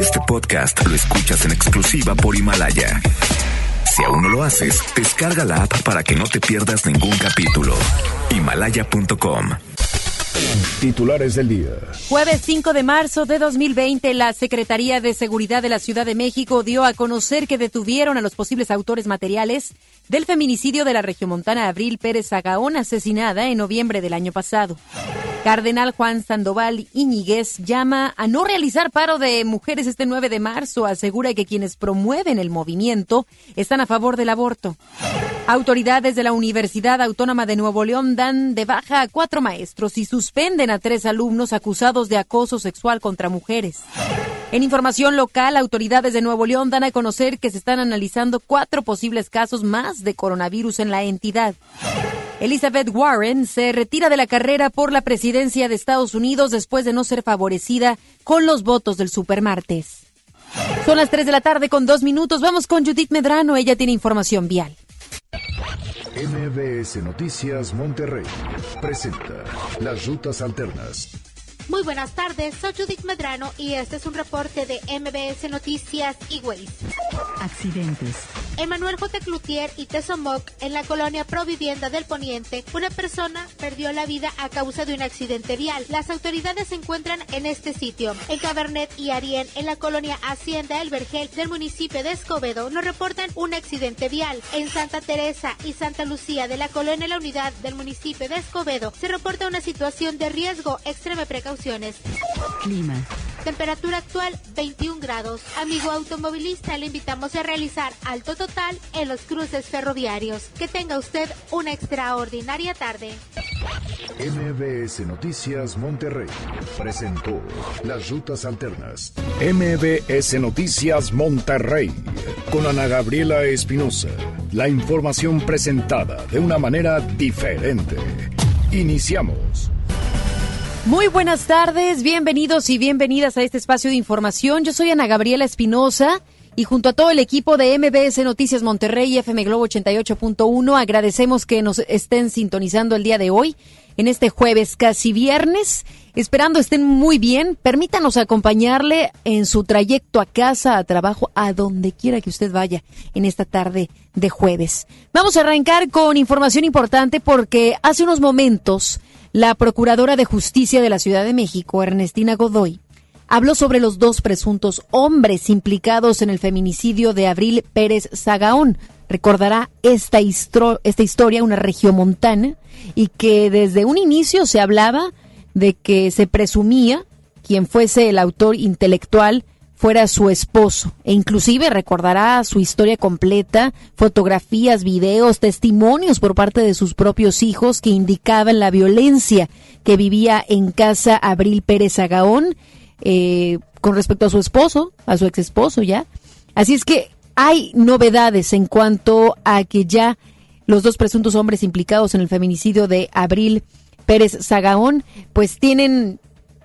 Este podcast lo escuchas en exclusiva por Himalaya. Si aún no lo haces, descarga la app para que no te pierdas ningún capítulo. Himalaya.com. Titulares del día. Jueves 5 de marzo de 2020, la Secretaría de Seguridad de la Ciudad de México dio a conocer que detuvieron a los posibles autores materiales del feminicidio de la regiomontana Abril Pérez Zagaón, asesinada en noviembre del año pasado. Cardenal Juan Sandoval Iñiguez llama a no realizar paro de mujeres este 9 de marzo. Asegura que quienes promueven el movimiento están a favor del aborto. Autoridades de la Universidad Autónoma de Nuevo León dan de baja a cuatro maestros y suspenden a tres alumnos acusados de acoso sexual contra mujeres. En información local, autoridades de Nuevo León dan a conocer que se están analizando cuatro posibles casos más de coronavirus en la entidad. Elizabeth Warren se retira de la carrera por la presidencia de Estados Unidos después de no ser favorecida con los votos del supermartes. Son las 3 de la tarde con dos minutos. Vamos con Judith Medrano. Ella tiene información vial. MBS Noticias Monterrey presenta las rutas alternas. Muy buenas tardes, soy Judith Medrano y este es un reporte de MBS Noticias y Waze. Accidentes. Emanuel J. Cloutier y Tesomoc, en la colonia Provivienda del Poniente, una persona perdió la vida a causa de un accidente vial. Las autoridades se encuentran en este sitio. En Cabernet y Arién, en la colonia Hacienda El Vergel del municipio de Escobedo, nos reportan un accidente vial. En Santa Teresa y Santa Lucía de la colonia La Unidad del municipio de Escobedo, se reporta una situación de riesgo. Extreme precaución Clima. Temperatura actual 21 grados. Amigo automovilista, le invitamos a realizar alto total en los cruces ferroviarios. Que tenga usted una extraordinaria tarde. MBS Noticias Monterrey presentó las rutas alternas. MBS Noticias Monterrey con Ana Gabriela Espinosa. La información presentada de una manera diferente. Iniciamos. Muy buenas tardes, bienvenidos y bienvenidas a este espacio de información. Yo soy Ana Gabriela Espinosa y junto a todo el equipo de MBS Noticias Monterrey y FM Globo 88.1 agradecemos que nos estén sintonizando el día de hoy, en este jueves casi viernes. Esperando estén muy bien, permítanos acompañarle en su trayecto a casa, a trabajo, a donde quiera que usted vaya en esta tarde de jueves. Vamos a arrancar con información importante porque hace unos momentos la Procuradora de Justicia de la Ciudad de México, Ernestina Godoy, habló sobre los dos presuntos hombres implicados en el feminicidio de Abril Pérez Zagaón. Recordará esta, esta historia, una regiomontana, y que desde un inicio se hablaba de que se presumía quien fuese el autor intelectual fuera su esposo e inclusive recordará su historia completa, fotografías, videos, testimonios por parte de sus propios hijos que indicaban la violencia que vivía en casa Abril Pérez Agaón eh, con respecto a su esposo, a su ex esposo ya. Así es que hay novedades en cuanto a que ya los dos presuntos hombres implicados en el feminicidio de Abril Pérez Zagaón, pues tienen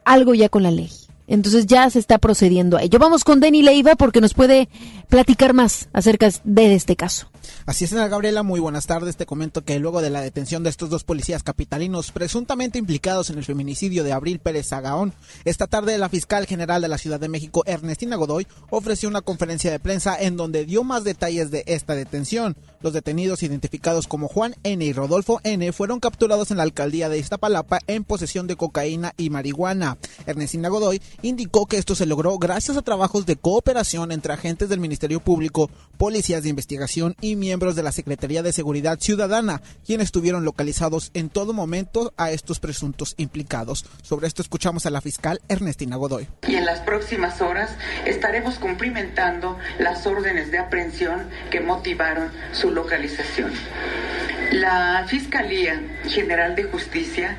algo ya con la ley. Entonces ya se está procediendo a ello. Vamos con Denny Leiva porque nos puede platicar más acerca de este caso. Así es, señora Gabriela, muy buenas tardes. Te comento que luego de la detención de estos dos policías capitalinos presuntamente implicados en el feminicidio de Abril Pérez Zagaón, esta tarde la fiscal general de la Ciudad de México, Ernestina Godoy, ofreció una conferencia de prensa en donde dio más detalles de esta detención. Los detenidos identificados como Juan N. y Rodolfo N. fueron capturados en la alcaldía de Iztapalapa en posesión de cocaína y marihuana. Ernestina Godoy indicó que esto se logró gracias a trabajos de cooperación entre agentes del Ministerio Público, policías de investigación y miembros de la Secretaría de Seguridad Ciudadana, quienes estuvieron localizados en todo momento a estos presuntos implicados. Sobre esto escuchamos a la fiscal Ernestina Godoy. Y en las próximas horas estaremos cumplimentando las órdenes de aprehensión que motivaron su localización. La Fiscalía General de Justicia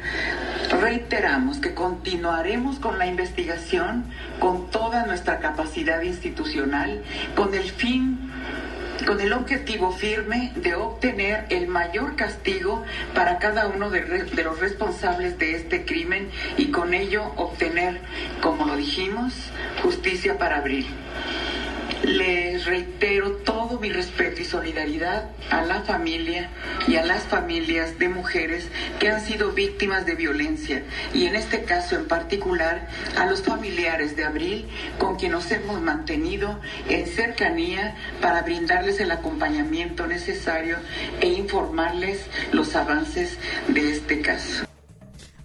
reiteramos que continuaremos con la investigación con toda nuestra capacidad institucional con el fin con el objetivo firme de obtener el mayor castigo para cada uno de, de, los responsables de este crimen y con ello obtener, como lo dijimos, justicia para abril. Les reitero todo mi respeto y solidaridad a la familia y a las familias de mujeres que han sido víctimas de violencia y en este caso en particular a los familiares de Abril con quienes nos hemos mantenido en cercanía para brindarles el acompañamiento necesario e informarles los avances de este caso.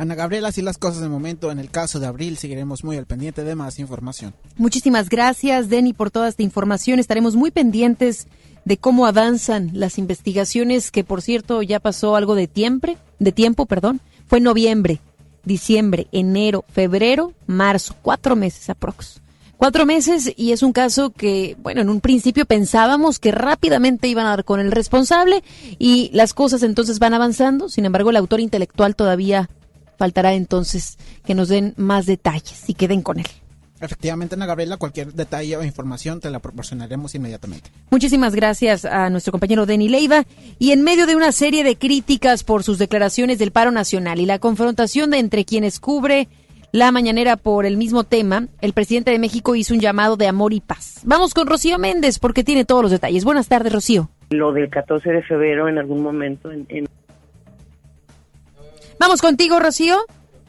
Ana Gabriela, así las cosas de momento. En el caso de Abril seguiremos muy al pendiente de más información. Muchísimas gracias, Denny, por toda esta información. Estaremos muy pendientes de cómo avanzan las investigaciones, que por cierto ya pasó algo de tiempo, de tiempo, perdón. Fue noviembre, diciembre, enero, febrero, marzo, cuatro meses aprox. Cuatro meses y es un caso que, bueno, en un principio pensábamos que rápidamente iban a dar con el responsable y las cosas entonces van avanzando. Sin embargo, el autor intelectual todavía faltará entonces que nos den más detalles y queden con él. Efectivamente, Ana Gabriela, cualquier detalle o información te la proporcionaremos inmediatamente. Muchísimas gracias a nuestro compañero Denny Leiva. Y en medio de una serie de críticas por sus declaraciones del paro nacional y la confrontación de entre quienes cubre la mañanera por el mismo tema, el presidente de México hizo un llamado de amor y paz. Vamos con Rocío Méndez porque tiene todos los detalles. Buenas tardes, Rocío. Lo del 14 de febrero en algún momento en, en Vamos contigo, Rocío.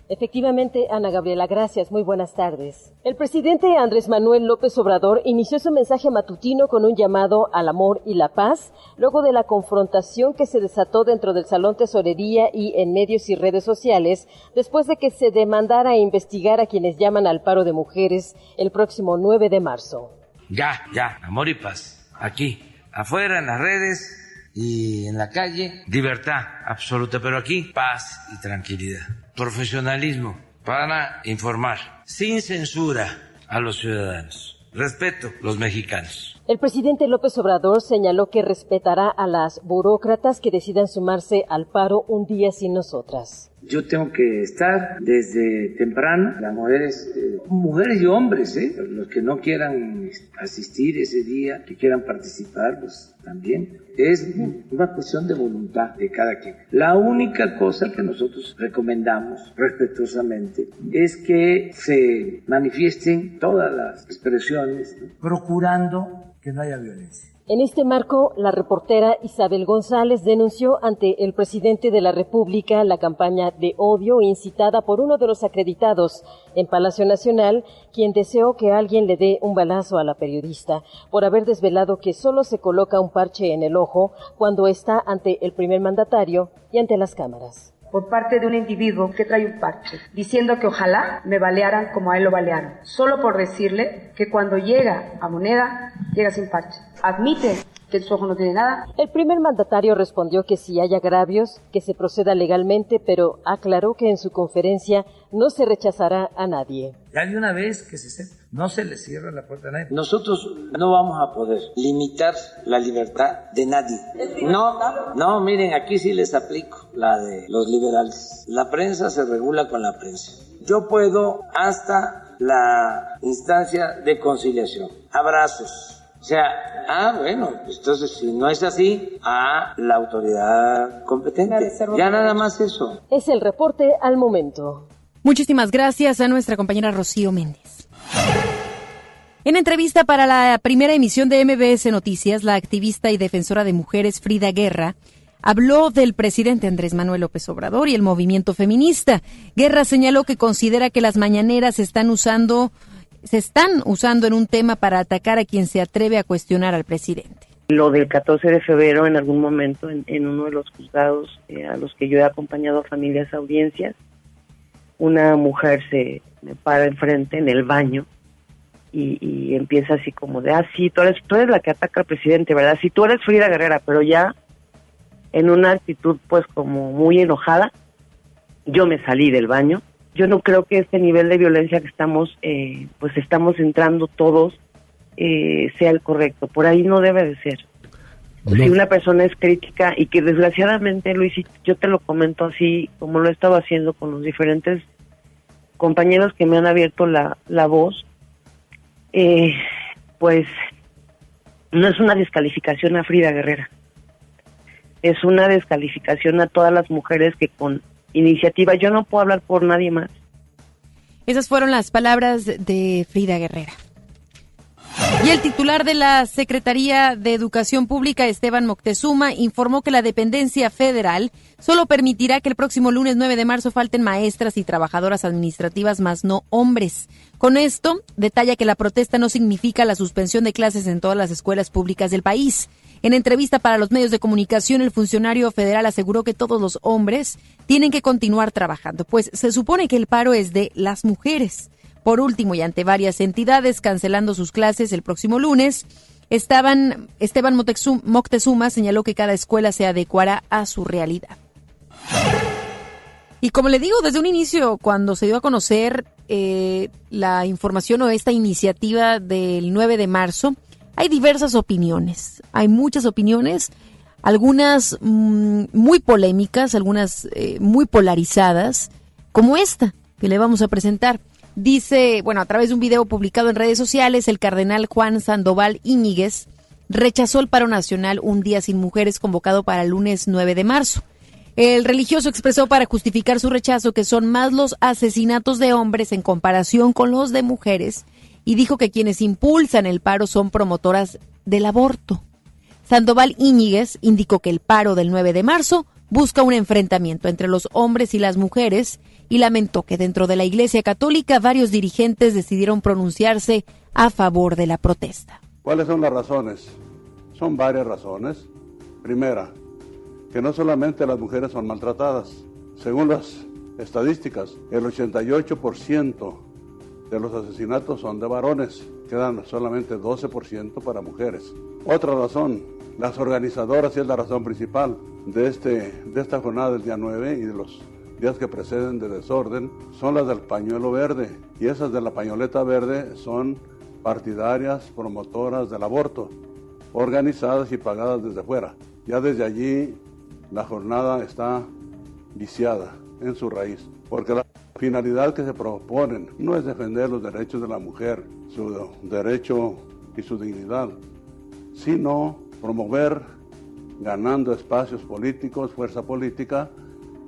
Efectivamente, Ana Gabriela, gracias. Muy buenas tardes. El presidente Andrés Manuel López Obrador inició su mensaje matutino con un llamado al amor y la paz, luego de la confrontación que se desató dentro del Salón Tesorería y en medios y redes sociales, después de que se demandara investigar a quienes llaman al paro de mujeres el próximo 9 de marzo. Ya, ya, amor y paz. Aquí, afuera, en las redes, y en la calle libertad absoluta, pero aquí paz y tranquilidad, profesionalismo para informar sin censura a los ciudadanos, respeto los mexicanos. El presidente López Obrador señaló que respetará a las burócratas que decidan sumarse al paro un día sin nosotras. Yo tengo que estar desde temprano, las mujeres, eh, mujeres y hombres, ¿eh? los que no quieran asistir ese día, que quieran participar, pues también. Es una cuestión de voluntad de cada quien. La única cosa que nosotros recomendamos respetuosamente es que se manifiesten todas las expresiones, procurando que no haya violencia. En este marco, la reportera Isabel González denunció ante el presidente de la República la campaña de odio incitada por uno de los acreditados en Palacio Nacional, quien deseó que alguien le dé un balazo a la periodista por haber desvelado que solo se coloca un parche en el ojo cuando está ante el primer mandatario y ante las cámaras por parte de un individuo que trae un parche, diciendo que ojalá me balearan como a él lo balearon, solo por decirle que cuando llega a moneda, llega sin parche. Admite que su ojo no tiene nada. El primer mandatario respondió que si hay agravios, que se proceda legalmente, pero aclaró que en su conferencia no se rechazará a nadie. Ya de una vez que se sepa, no se le cierra la puerta a nadie. Nosotros no vamos a poder limitar la libertad de nadie. No, no, miren, aquí sí les aplico la de los liberales. La prensa se regula con la prensa. Yo puedo hasta la instancia de conciliación. Abrazos o sea, ah, bueno, entonces si no es así, a la autoridad competente. Ya nada más eso. Es el reporte al momento. Muchísimas gracias a nuestra compañera Rocío Méndez. En entrevista para la primera emisión de MBS Noticias, la activista y defensora de mujeres Frida Guerra habló del presidente Andrés Manuel López Obrador y el movimiento feminista. Guerra señaló que considera que las mañaneras se están usando se están usando en un tema para atacar a quien se atreve a cuestionar al presidente. Lo del 14 de febrero, en algún momento, en, uno de los juzgados eh, a los que yo he acompañado a familias audiencias, una mujer se para enfrente en el baño y, empieza así como de, ah, sí, tú eres, tú eres la que ataca al presidente, ¿verdad? Sí, tú eres Frida Guerrera, pero ya en una actitud pues como muy enojada, yo me salí del baño yo no creo que este nivel de violencia que estamos, eh, pues estamos entrando todos, eh, sea el correcto. Por ahí no debe de ser. Si una persona es crítica y que desgraciadamente, Luis, yo te lo comento así, como lo he estado haciendo con los diferentes compañeros que me han abierto la, la voz, eh, pues no es una descalificación a Frida Guerrera, es una descalificación a todas las mujeres que con iniciativa. Yo no puedo hablar por nadie más. Esas fueron las palabras de Frida Guerrera. Y el titular de la Secretaría de Educación Pública, Esteban Moctezuma, informó que la dependencia federal solo permitirá que el próximo lunes 9 de marzo falten maestras y trabajadoras administrativas, más no hombres. Con esto, detalla que la protesta no significa la suspensión de clases en todas las escuelas públicas del país. En entrevista para los medios de comunicación, el funcionario federal aseguró que todos los hombres tienen que continuar trabajando, pues se supone que el paro es de las mujeres. Por último, y ante varias entidades cancelando sus clases el próximo lunes, estaban, Esteban Moctezuma señaló que cada escuela se adecuará a su realidad. Y como le digo, desde un inicio, cuando se dio a conocer eh, la información o esta iniciativa del 9 de marzo, hay diversas opiniones. Hay muchas opiniones, algunas mm, muy polémicas, algunas eh, muy polarizadas, como esta que le vamos a presentar. Dice, bueno, a través de un video publicado en redes sociales, el cardenal Juan Sandoval Íñiguez rechazó el paro nacional Un Día Sin Mujeres convocado para el lunes 9 de marzo. El religioso expresó para justificar su rechazo que son más los asesinatos de hombres en comparación con los de mujeres y dijo que quienes impulsan el paro son promotoras del aborto. Sandoval Íñiguez indicó que el paro del 9 de marzo busca un enfrentamiento entre los hombres y las mujeres y lamentó que dentro de la Iglesia Católica varios dirigentes decidieron pronunciarse a favor de la protesta. ¿Cuáles son las razones? Son varias razones. Primera, que no solamente las mujeres son maltratadas. Según las estadísticas, el 88% de los asesinatos son de varones, quedan solamente 12% para mujeres. Otra razón, las organizadoras, y es la razón principal de, este, de esta jornada del día 9 y de los días que preceden de desorden son las del pañuelo verde y esas de la pañoleta verde son partidarias, promotoras del aborto, organizadas y pagadas desde fuera. Ya desde allí la jornada está viciada en su raíz, porque la finalidad que se proponen no es defender los derechos de la mujer, su derecho y su dignidad, sino promover, ganando espacios políticos, fuerza política,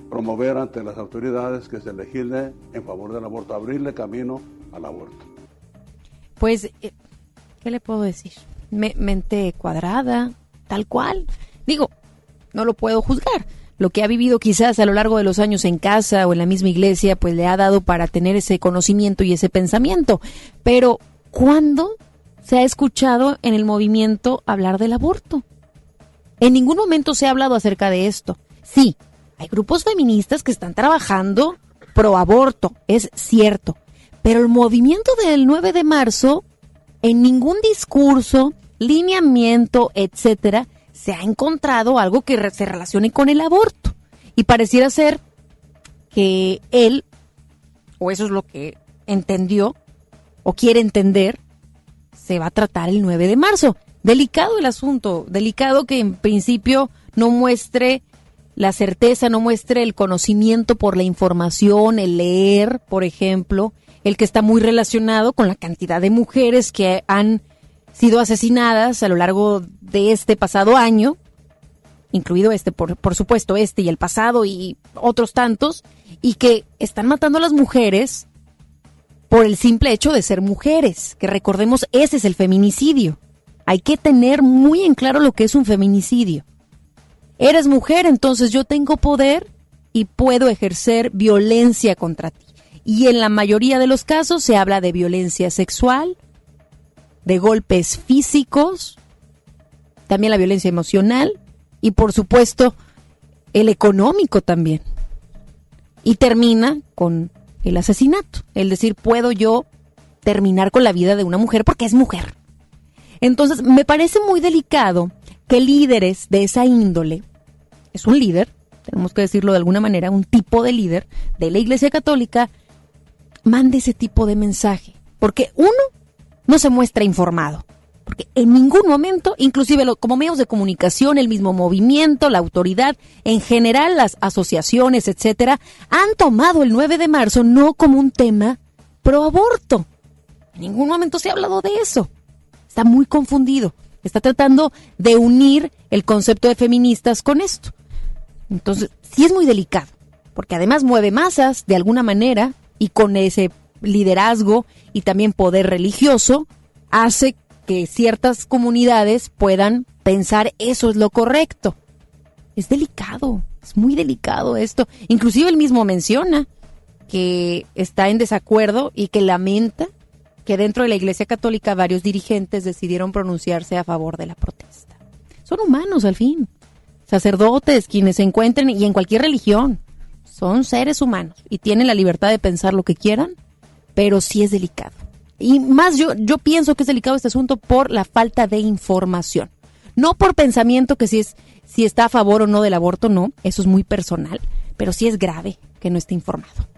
promover ante las autoridades que se legisle en favor del aborto, abrirle camino al aborto. Pues, eh, ¿qué le puedo decir? mente cuadrada, tal cual. Digo, no lo puedo juzgar. Lo que ha vivido quizás a lo largo de los años en casa o en la misma iglesia, pues le ha dado para tener ese conocimiento y ese pensamiento. Pero, ¿cuándo se ha escuchado en el movimiento hablar del aborto? En ningún momento se ha hablado acerca de esto. Sí, hay grupos feministas que están trabajando pro aborto, es cierto. Pero el movimiento del 9 de marzo, en ningún discurso, lineamiento, etcétera, se ha encontrado algo que se relacione con el aborto. Y pareciera ser que él, o eso es lo que entendió, o quiere entender, se va a tratar el 9 de marzo. Delicado el asunto, delicado que en principio no muestre la certeza, no muestre el conocimiento por la información, el leer, por ejemplo, el que está muy relacionado con la cantidad de mujeres que han sido asesinadas a lo largo de este pasado año, incluido este, por, por supuesto, este y el pasado y otros tantos, y que están matando a las mujeres por el simple hecho de ser mujeres, que recordemos, ese es el feminicidio. Hay que tener muy en claro lo que es un feminicidio eres mujer, entonces yo tengo poder y puedo ejercer violencia contra ti. Y en la mayoría de los casos se habla de violencia sexual, de golpes físicos, también la violencia emocional y por supuesto el económico también. Y termina con el asesinato, es decir, puedo yo terminar con la vida de una mujer porque es mujer. Entonces, me parece muy delicado que líderes de esa índole, es un líder, tenemos que decirlo de alguna manera, un tipo de líder de la Iglesia Católica, mande ese tipo de mensaje. Porque uno, no se muestra informado. Porque en ningún momento, inclusive como medios de comunicación, el mismo movimiento, la autoridad, en general las asociaciones, etcétera, han tomado el 9 de marzo no como un tema pro aborto. En ningún momento se ha hablado de eso. Está muy confundido está tratando de unir el concepto de feministas con esto. Entonces, sí es muy delicado, porque además mueve masas de alguna manera y con ese liderazgo y también poder religioso hace que ciertas comunidades puedan pensar eso es lo correcto. Es delicado, es muy delicado esto. Inclusive él mismo menciona que está en desacuerdo y que lamenta que dentro de la Iglesia Católica varios dirigentes decidieron pronunciarse a favor de la protesta. Son humanos al fin, sacerdotes, quienes se encuentren y en cualquier religión. Son seres humanos y tienen la libertad de pensar lo que quieran, pero sí es delicado. Y más yo, yo pienso que es delicado este asunto por la falta de información. No por pensamiento que si es, si está a favor o no del aborto, no, eso es muy personal, pero sí es grave que no esté informado.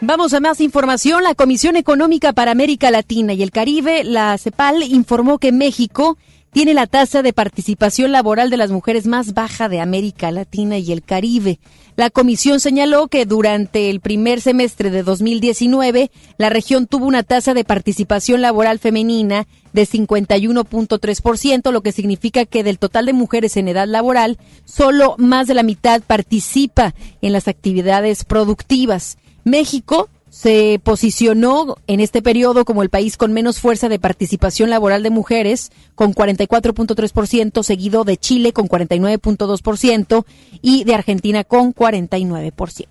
Vamos a más información. La Comisión Económica para América Latina y el Caribe, la CEPAL, informó que México tiene la tasa de participación laboral de las mujeres más baja de América Latina y el Caribe. La comisión señaló que durante el primer semestre de 2019, la región tuvo una tasa de participación laboral femenina de 51.3%, lo que significa que del total de mujeres en edad laboral, solo más de la mitad participa en las actividades productivas. México se posicionó en este periodo como el país con menos fuerza de participación laboral de mujeres, con 44.3%, seguido de Chile con 49.2% y de Argentina con 49%.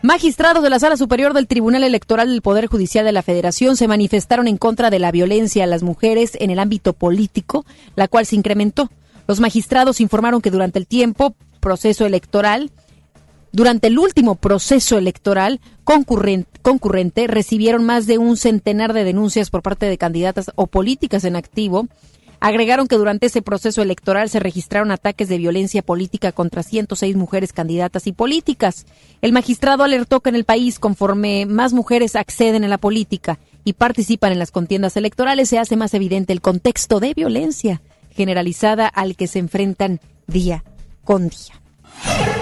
Magistrados de la Sala Superior del Tribunal Electoral del Poder Judicial de la Federación se manifestaron en contra de la violencia a las mujeres en el ámbito político, la cual se incrementó. Los magistrados informaron que durante el tiempo proceso electoral durante el último proceso electoral concurrente, recibieron más de un centenar de denuncias por parte de candidatas o políticas en activo. Agregaron que durante ese proceso electoral se registraron ataques de violencia política contra 106 mujeres candidatas y políticas. El magistrado alertó que en el país, conforme más mujeres acceden a la política y participan en las contiendas electorales, se hace más evidente el contexto de violencia generalizada al que se enfrentan día con día.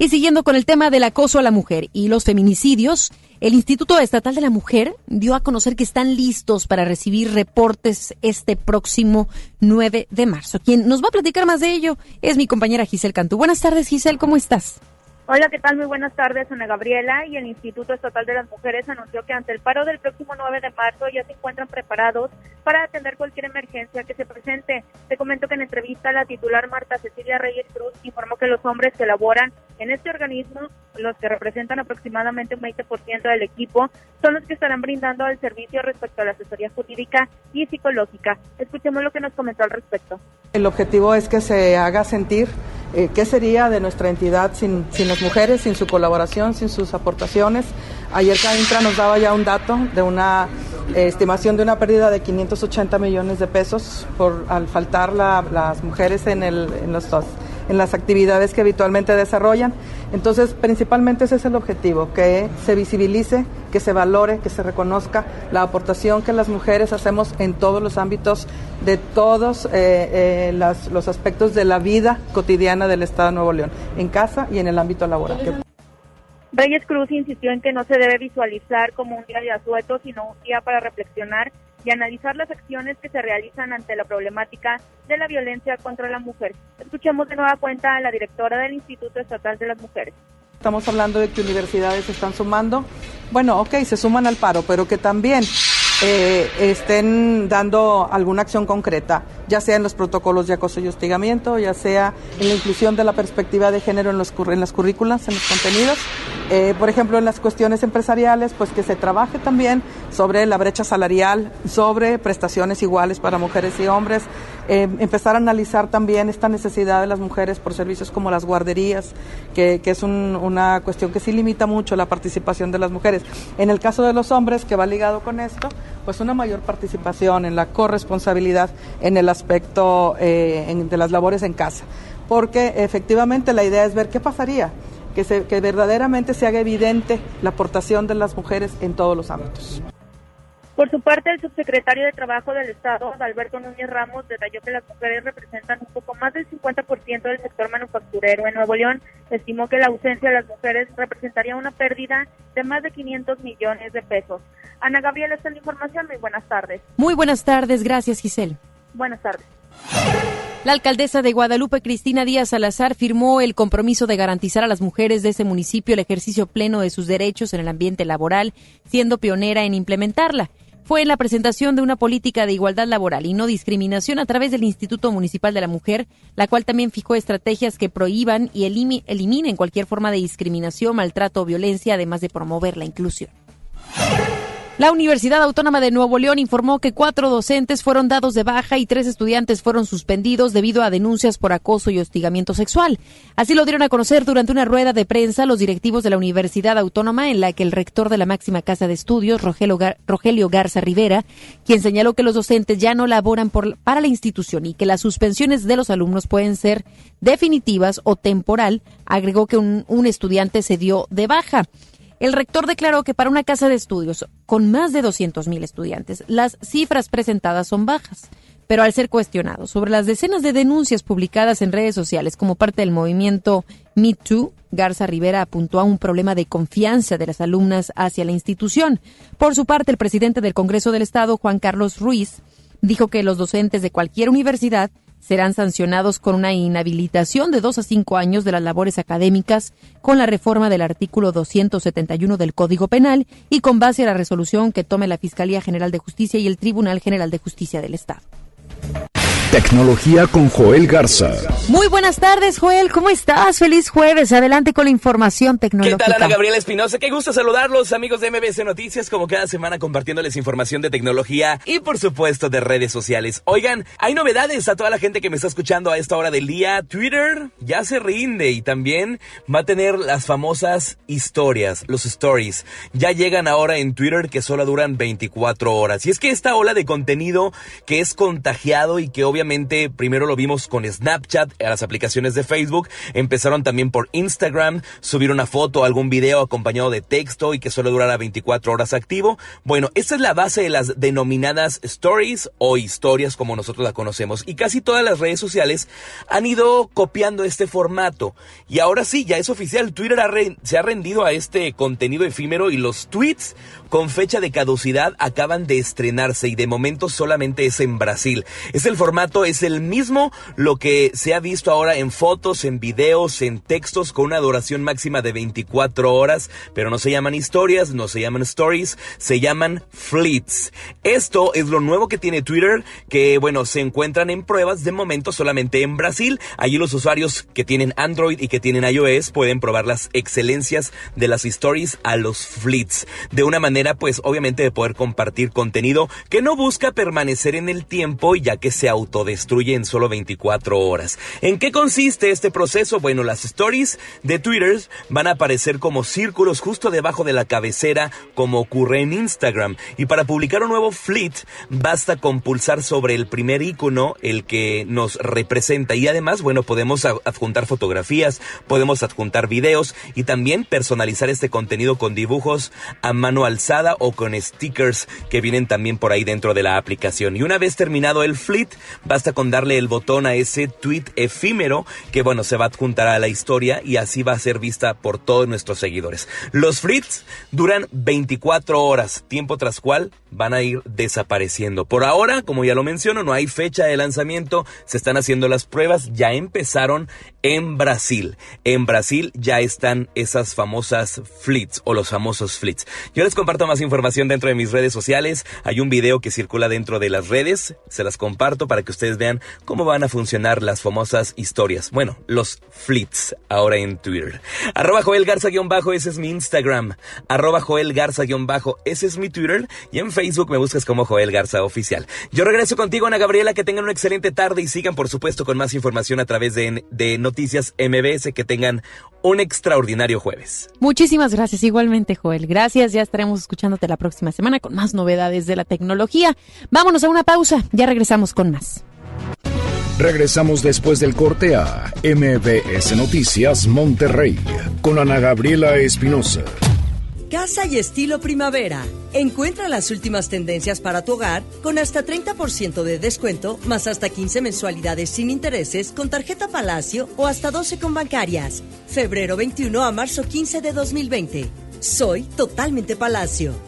Y siguiendo con el tema del acoso a la mujer y los feminicidios, el Instituto Estatal de la Mujer dio a conocer que están listos para recibir reportes este próximo 9 de marzo. Quien nos va a platicar más de ello es mi compañera Giselle Cantú. Buenas tardes, Giselle, ¿cómo estás? Hola, ¿qué tal? Muy buenas tardes, Ana Gabriela. Y el Instituto Estatal de las Mujeres anunció que ante el paro del próximo 9 de marzo ya se encuentran preparados para atender cualquier emergencia que se presente. Te comento que en entrevista la titular Marta Cecilia Reyes Cruz informó que los hombres que laboran en este organismo, los que representan aproximadamente un 20% del equipo, son los que estarán brindando el servicio respecto a la asesoría jurídica y psicológica. Escuchemos lo que nos comentó al respecto. El objetivo es que se haga sentir eh, qué sería de nuestra entidad sin, sin las mujeres, sin su colaboración, sin sus aportaciones. Ayer Caintra nos daba ya un dato de una eh, estimación de una pérdida de 580 millones de pesos por al faltar las mujeres en, el, en los dos en las actividades que habitualmente desarrollan. Entonces, principalmente ese es el objetivo, que se visibilice, que se valore, que se reconozca la aportación que las mujeres hacemos en todos los ámbitos de todos eh, eh, los aspectos de la vida cotidiana del Estado de Nuevo León, en casa y en el ámbito laboral. Reyes Cruz insistió en que no se debe visualizar como un día de asueto, sino un día para reflexionar y analizar las acciones que se realizan ante la problemática de la violencia contra la mujer. Escuchemos de nueva cuenta a la directora del Instituto Estatal de las Mujeres. Estamos hablando de que universidades se están sumando. Bueno, ok, se suman al paro, pero que también eh, estén dando alguna acción concreta, ya sea en los protocolos de acoso y hostigamiento, ya sea en la inclusión de la perspectiva de género en, los, en las currículas, en los contenidos. Eh, por ejemplo, en las cuestiones empresariales, pues que se trabaje también sobre la brecha salarial, sobre prestaciones iguales para mujeres y hombres, eh, empezar a analizar también esta necesidad de las mujeres por servicios como las guarderías, que, es una cuestión que sí limita mucho la participación de las mujeres. En el caso de los hombres, que va ligado con esto, pues una mayor participación en la corresponsabilidad en el aspecto eh, de las labores en casa. Porque efectivamente la idea es ver qué pasaría, que, se, que verdaderamente se haga evidente la aportación de las mujeres en todos los ámbitos. Por su parte, el subsecretario de Trabajo del Estado, Alberto Núñez Ramos, detalló que las mujeres representan un poco más del 50% del sector manufacturero en Nuevo León. Estimó que la ausencia de las mujeres representaría una pérdida de más de 500 millones de pesos. Ana Gabriela, esta es la información. Muy buenas tardes. Muy buenas tardes. Gracias, Giselle. Buenas tardes. La alcaldesa de Guadalupe, Cristina Díaz Salazar, firmó el compromiso de garantizar a las mujeres de ese municipio el ejercicio pleno de sus derechos en el ambiente laboral, siendo pionera en implementarla. Fue la presentación de una política de igualdad laboral y no discriminación a través del Instituto Municipal de la Mujer, la cual también fijó estrategias que prohíban y eliminen cualquier forma de discriminación, maltrato o violencia, además de promover la inclusión. La Universidad Autónoma de Nuevo León informó que cuatro docentes fueron dados de baja y tres estudiantes fueron suspendidos debido a denuncias por acoso y hostigamiento sexual. Así lo dieron a conocer durante una rueda de prensa los directivos de la Universidad Autónoma en la que el rector de la máxima casa de estudios, Rogelio, Garza Rivera, quien señaló que los docentes ya no laboran para la institución y que las suspensiones de los alumnos pueden ser definitivas o temporal, agregó que un estudiante se dio de baja. El rector declaró que para una casa de estudios con más de 200.000 estudiantes, las cifras presentadas son bajas. Pero al ser cuestionado sobre las decenas de denuncias publicadas en redes sociales como parte del movimiento Me Too, Garza Rivera apuntó a un problema de confianza de las alumnas hacia la institución. Por su parte, el presidente del Congreso del Estado, Juan Carlos Ruiz, dijo que los docentes de cualquier universidad serán sancionados con una inhabilitación de dos a cinco años de las labores académicas con la reforma del artículo 271 del Código Penal y con base a la resolución que tome la Fiscalía General de Justicia y el Tribunal General de Justicia del Estado. Tecnología con Joel Garza. Muy buenas tardes, Joel. ¿Cómo estás? Feliz jueves. Adelante con la información tecnológica. ¿Qué tal, Ana Gabriela Espinosa? Qué gusto saludarlos, amigos de MBC Noticias, como cada semana compartiéndoles información de tecnología y, por supuesto, de redes sociales. Oigan, hay novedades a toda la gente que me está escuchando a esta hora del día. Twitter ya se rinde y también va a tener las famosas historias, los stories. Ya llegan ahora en Twitter que solo duran 24 horas. Y es que esta ola de contenido que es contagiado y que obviamente obviamente primero lo vimos con Snapchat, a las aplicaciones de Facebook, empezaron también por Instagram, subir una foto, algún video acompañado de texto y que solo durara 24 horas activo. Bueno, esta es la base de las denominadas stories o historias como nosotros la conocemos y casi todas las redes sociales han ido copiando este formato y ahora sí, ya es oficial, Twitter se ha rendido a este contenido efímero y los tweets con fecha de caducidad acaban de estrenarse y de momento solamente es en Brasil. Es el formato, es el mismo lo que se ha visto ahora en fotos, en videos, en textos con una duración máxima de 24 horas, pero no se llaman historias, no se llaman stories, se llaman fleets. Esto es lo nuevo que tiene Twitter, que bueno, se encuentran en pruebas de momento solamente en Brasil. Allí los usuarios que tienen Android y que tienen iOS pueden probar las excelencias de las stories a los fleets de una manera pues obviamente de poder compartir contenido que no busca permanecer en el tiempo ya que se autodestruye en solo 24 horas. ¿En qué consiste este proceso? Bueno, las stories de Twitter van a aparecer como círculos justo debajo de la cabecera como ocurre en Instagram y para publicar un nuevo fleet basta con pulsar sobre el primer icono, el que nos representa y además, bueno, podemos adjuntar fotografías, podemos adjuntar videos y también personalizar este contenido con dibujos a mano alzada o con stickers que vienen también por ahí dentro de la aplicación. Y una vez terminado el fleet, basta con darle el botón a ese tweet efímero que bueno, se va a adjuntar a la historia y así va a ser vista por todos nuestros seguidores. Los fleets duran 24 horas, tiempo tras cual van a ir desapareciendo. Por ahora, como ya lo menciono, no hay fecha de lanzamiento, se están haciendo las pruebas, ya empezaron en Brasil. En Brasil ya están esas famosas fleets o los famosos fleets. Yo les comparto más información dentro de mis redes sociales. Hay un video que circula dentro de las redes. Se las comparto para que ustedes vean cómo van a funcionar las famosas historias. Bueno, los fleets ahora en Twitter. Arroba Joel Garza-bajo, ese es mi Instagram. Arroba Joel Garza-bajo, ese es mi Twitter. Y en Facebook me buscas como Joel Garza Oficial. Yo regreso contigo, Ana Gabriela. Que tengan una excelente tarde y sigan, por supuesto, con más información a través de Noticias MBS. Que tengan un extraordinario jueves. Muchísimas gracias, igualmente, Joel. Gracias, ya estaremos escuchándote la próxima semana con más novedades de la tecnología. Vámonos a una pausa, ya regresamos con más. Regresamos después del corte a MBS Noticias Monterrey con Ana Gabriela Espinosa. Casa y estilo primavera. Encuentra las últimas tendencias para tu hogar con hasta 30% de descuento, más hasta 15 mensualidades sin intereses con tarjeta Palacio o hasta 12 con bancarias. Febrero 21 a marzo 15 de 2020. Soy totalmente Palacio.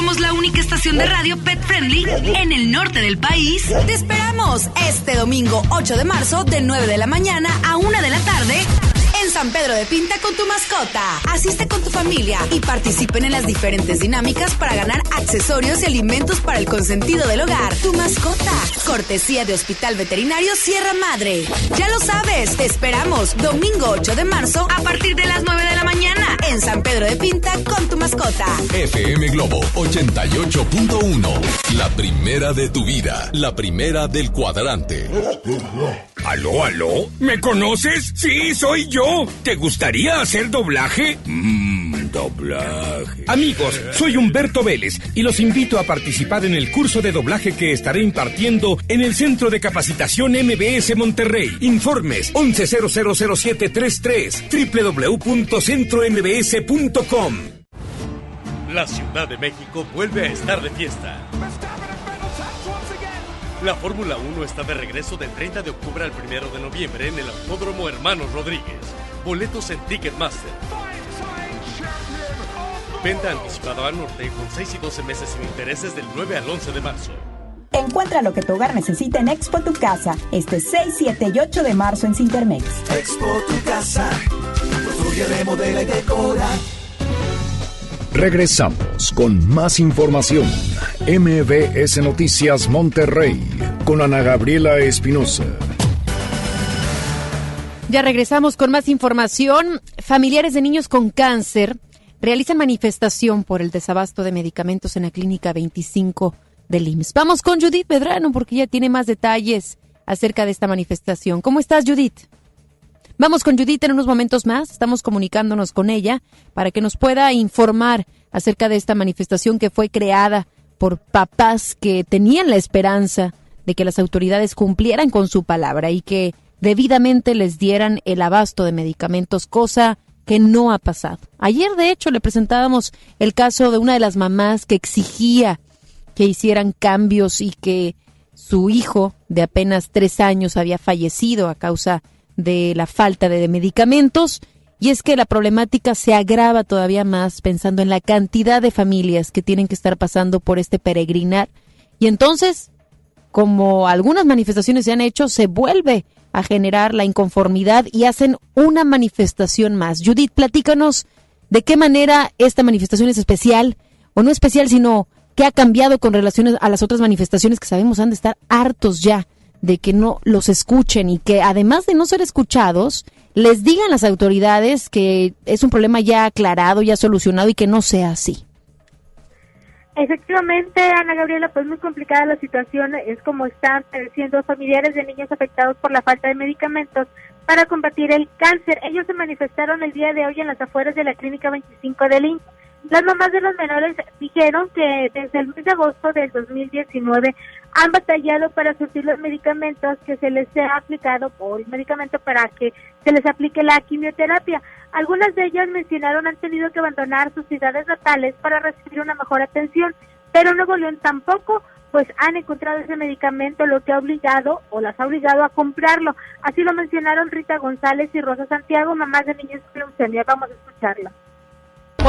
Somos la única estación de radio pet friendly en el norte del país. Te esperamos este domingo 8 de marzo de 9 de la mañana a 1 de la tarde en San Pedro de Pinta con tu mascota. Asiste con tu familia y participen en las diferentes dinámicas para ganar accesorios y alimentos para el consentido del hogar. Tu mascota. Cortesía de Hospital Veterinario Sierra Madre. Ya lo sabes, te esperamos domingo 8 de marzo a partir de las 9 de la mañana en San Pedro de Pinta con tu mascota. FM Globo 88.1. La primera de tu vida. La primera del cuadrante. ¿Aló, aló? ¿Me conoces? Sí, soy yo. ¿Te gustaría hacer doblaje? Mmm, doblaje. Amigos, soy Humberto Vélez y los invito a participar en el curso de doblaje que estaré impartiendo en el Centro de Capacitación MBS Monterrey. Informes 11000733 www.centrombs.com. La Ciudad de México vuelve a estar de fiesta. La Fórmula 1 está de regreso del 30 de octubre al 1 de noviembre en el Autódromo Hermanos Rodríguez. Boletos en Ticketmaster. Venta anticipada al norte con 6 y 12 meses sin intereses del 9 al 11 de marzo. Encuentra lo que tu hogar necesita en Expo Tu Casa, este 6, 7 y 8 de marzo en Cintermex. Expo Tu Casa, construye, remodela y decora. Regresamos con más información. MBS Noticias Monterrey con Ana Gabriela Espinosa. Ya regresamos con más información. Familiares de niños con cáncer realizan manifestación por el desabasto de medicamentos en la clínica 25 del IMSS. Vamos con Judith Pedrano porque ya tiene más detalles acerca de esta manifestación. ¿Cómo estás, Judith? Vamos con Judith en unos momentos más. Estamos comunicándonos con ella para que nos pueda informar acerca de esta manifestación que fue creada por papás que tenían la esperanza de que las autoridades cumplieran con su palabra y que debidamente les dieran el abasto de medicamentos, cosa que no ha pasado. Ayer, de hecho, le presentábamos el caso de una de las mamás que exigía que hicieran cambios y que su hijo de apenas tres años había fallecido a causa de la falta de medicamentos. Y es que la problemática se agrava todavía más pensando en la cantidad de familias que tienen que estar pasando por este peregrinar. Y entonces, como algunas manifestaciones se han hecho, se vuelve a generar la inconformidad y hacen una manifestación más. Judith, platícanos de qué manera esta manifestación es especial, o no especial, sino qué ha cambiado con relación a las otras manifestaciones que sabemos han de estar hartos ya de que no los escuchen y que además de no ser escuchados, les digan las autoridades que es un problema ya aclarado, ya solucionado y que no sea así. Efectivamente, Ana Gabriela, pues muy complicada la situación, es como están padeciendo familiares de niños afectados por la falta de medicamentos para combatir el cáncer. Ellos se manifestaron el día de hoy en las afueras de la Clínica 25 del INSS. Las mamás de los menores dijeron que desde el mes de agosto del 2019 han batallado para surtir los medicamentos que se les ha aplicado o el medicamento para que se les aplique la quimioterapia. Algunas de ellas mencionaron han tenido que abandonar sus ciudades natales para recibir una mejor atención, pero Nuevo León tampoco pues han encontrado ese medicamento, lo que ha obligado o las ha obligado a comprarlo. Así lo mencionaron Rita González y Rosa Santiago, mamás de niños con leucemia. Vamos a escucharla.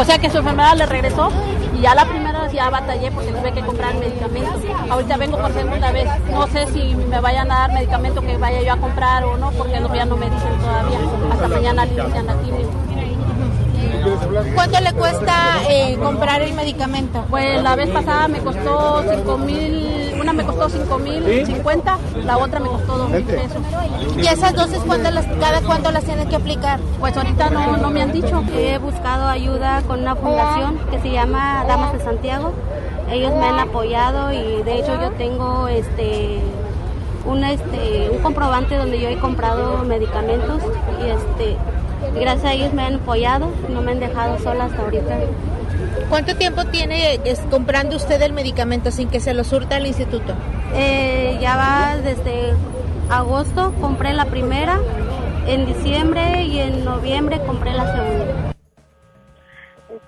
O sea que su enfermedad le regresó y ya la primera ya batallé porque tuve que comprar medicamentos. Ahorita vengo por segunda vez. No sé si me vayan a dar medicamento que vaya yo a comprar o no, porque ya no me dicen todavía. Hasta mañana inician la quimio. ¿Cuánto le cuesta eh, comprar el medicamento? Pues la vez pasada me costó 5 mil, una me costó 5 mil 50, la otra me costó 2 mil pesos. ¿Y esas dosis cuándo las, cada cuánto las tienen que aplicar? Pues ahorita no, no me han dicho. He buscado ayuda con una fundación que se llama Damas de Santiago. Ellos me han apoyado y de hecho yo tengo este un este un comprobante donde yo he comprado medicamentos y este gracias a ellos me han apoyado, no me han dejado sola hasta ahorita. ¿Cuánto tiempo tiene comprando usted el medicamento sin que se lo surta al instituto? Eh, ya va desde agosto, compré la primera, en diciembre y en noviembre compré la segunda.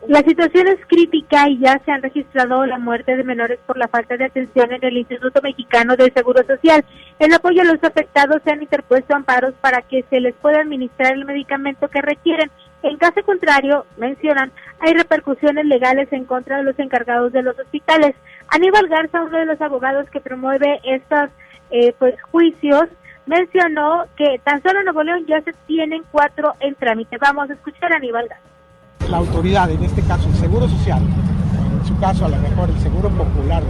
La situación es crítica y ya se han registrado la muerte de menores por la falta de atención en el Instituto Mexicano del Seguro Social. En apoyo a los afectados se han interpuesto amparos para que se les pueda administrar el medicamento que requieren. En caso contrario, mencionan, hay repercusiones legales en contra de los encargados de los hospitales. Aníbal Garza, uno de los abogados que promueve estos eh, pues, juicios, mencionó que tan solo en Nuevo León ya se tienen cuatro en trámite. Vamos a escuchar a Aníbal Garza la autoridad, en este caso el Seguro Social, en su caso a lo mejor el Seguro Popular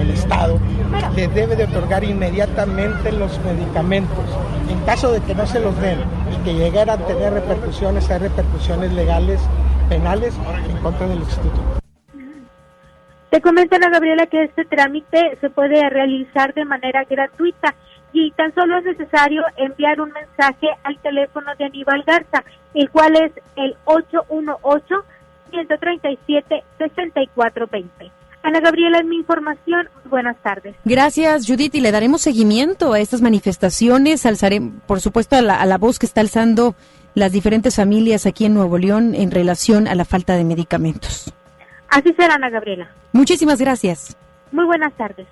o el Estado, le debe de otorgar inmediatamente los medicamentos. En caso de que no se los den y que llegaran a tener repercusiones, hay repercusiones legales, penales en contra del instituto. Te comentan a Gabriela que este trámite se puede realizar de manera gratuita y tan solo es necesario enviar un mensaje al teléfono de Aníbal Garza, el cual es el 818-137-6420. Ana Gabriela, en mi información, buenas tardes. Gracias, Judith, y le daremos seguimiento a estas manifestaciones. Alzaré, por supuesto, a la, a la voz que está alzando las diferentes familias aquí en Nuevo León en relación a la falta de medicamentos. Así será, Ana Gabriela. Muchísimas gracias. Muy buenas tardes.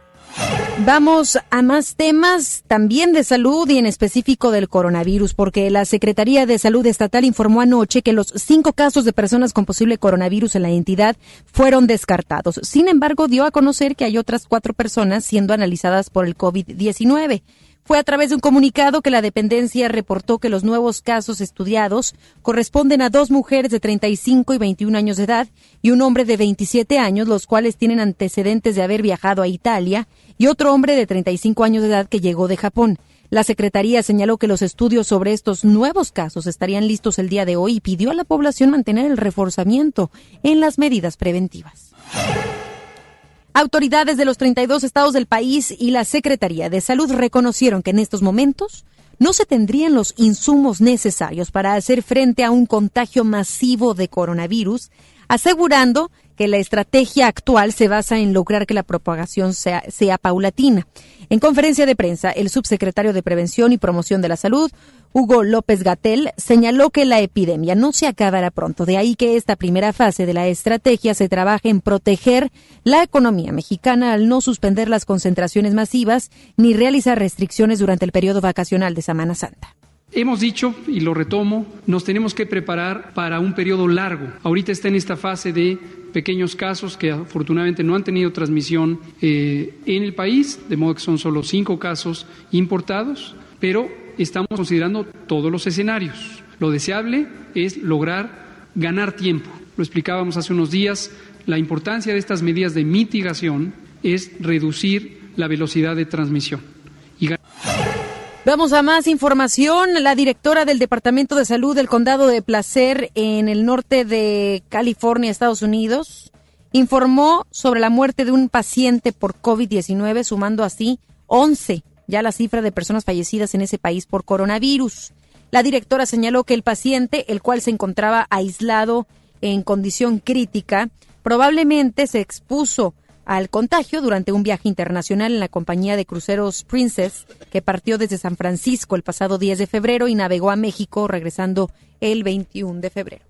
Vamos a más temas también de salud y en específico del coronavirus, porque la Secretaría de Salud Estatal informó anoche que los cinco casos de personas con posible coronavirus en la entidad fueron descartados. Sin embargo, dio a conocer que hay otras cuatro personas siendo analizadas por el COVID-19. Fue a través de un comunicado que la dependencia reportó que los nuevos casos estudiados corresponden a dos mujeres de 35 y 21 años de edad y un hombre de 27 años, los cuales tienen antecedentes de haber viajado a Italia, y otro hombre de 35 años de edad que llegó de Japón. La Secretaría señaló que los estudios sobre estos nuevos casos estarían listos el día de hoy y pidió a la población mantener el reforzamiento en las medidas preventivas. Autoridades de los 32 estados del país y la Secretaría de Salud reconocieron que en estos momentos no se tendrían los insumos necesarios para hacer frente a un contagio masivo de coronavirus, asegurando que la estrategia actual se basa en lograr que la propagación sea, sea paulatina. En conferencia de prensa, el subsecretario de Prevención y Promoción de la Salud, Hugo López Gatel, señaló que la epidemia no se acabará pronto. De ahí que esta primera fase de la estrategia se trabaje en proteger la economía mexicana al no suspender las concentraciones masivas ni realizar restricciones durante el periodo vacacional de Semana Santa. Hemos dicho, y lo retomo, nos tenemos que preparar para un periodo largo. Ahorita está en esta fase de pequeños casos que afortunadamente no han tenido transmisión eh, en el país, de modo que son solo cinco casos importados, pero estamos considerando todos los escenarios. Lo deseable es lograr ganar tiempo. Lo explicábamos hace unos días, la importancia de estas medidas de mitigación es reducir la velocidad de transmisión. Vamos a más información. La directora del Departamento de Salud del Condado de Placer en el norte de California, Estados Unidos, informó sobre la muerte de un paciente por COVID-19, sumando así 11 ya la cifra de personas fallecidas en ese país por coronavirus. La directora señaló que el paciente, el cual se encontraba aislado en condición crítica, probablemente se expuso al contagio durante un viaje internacional en la compañía de cruceros Princess, que partió desde San Francisco el pasado 10 de febrero y navegó a México regresando el 21 de febrero.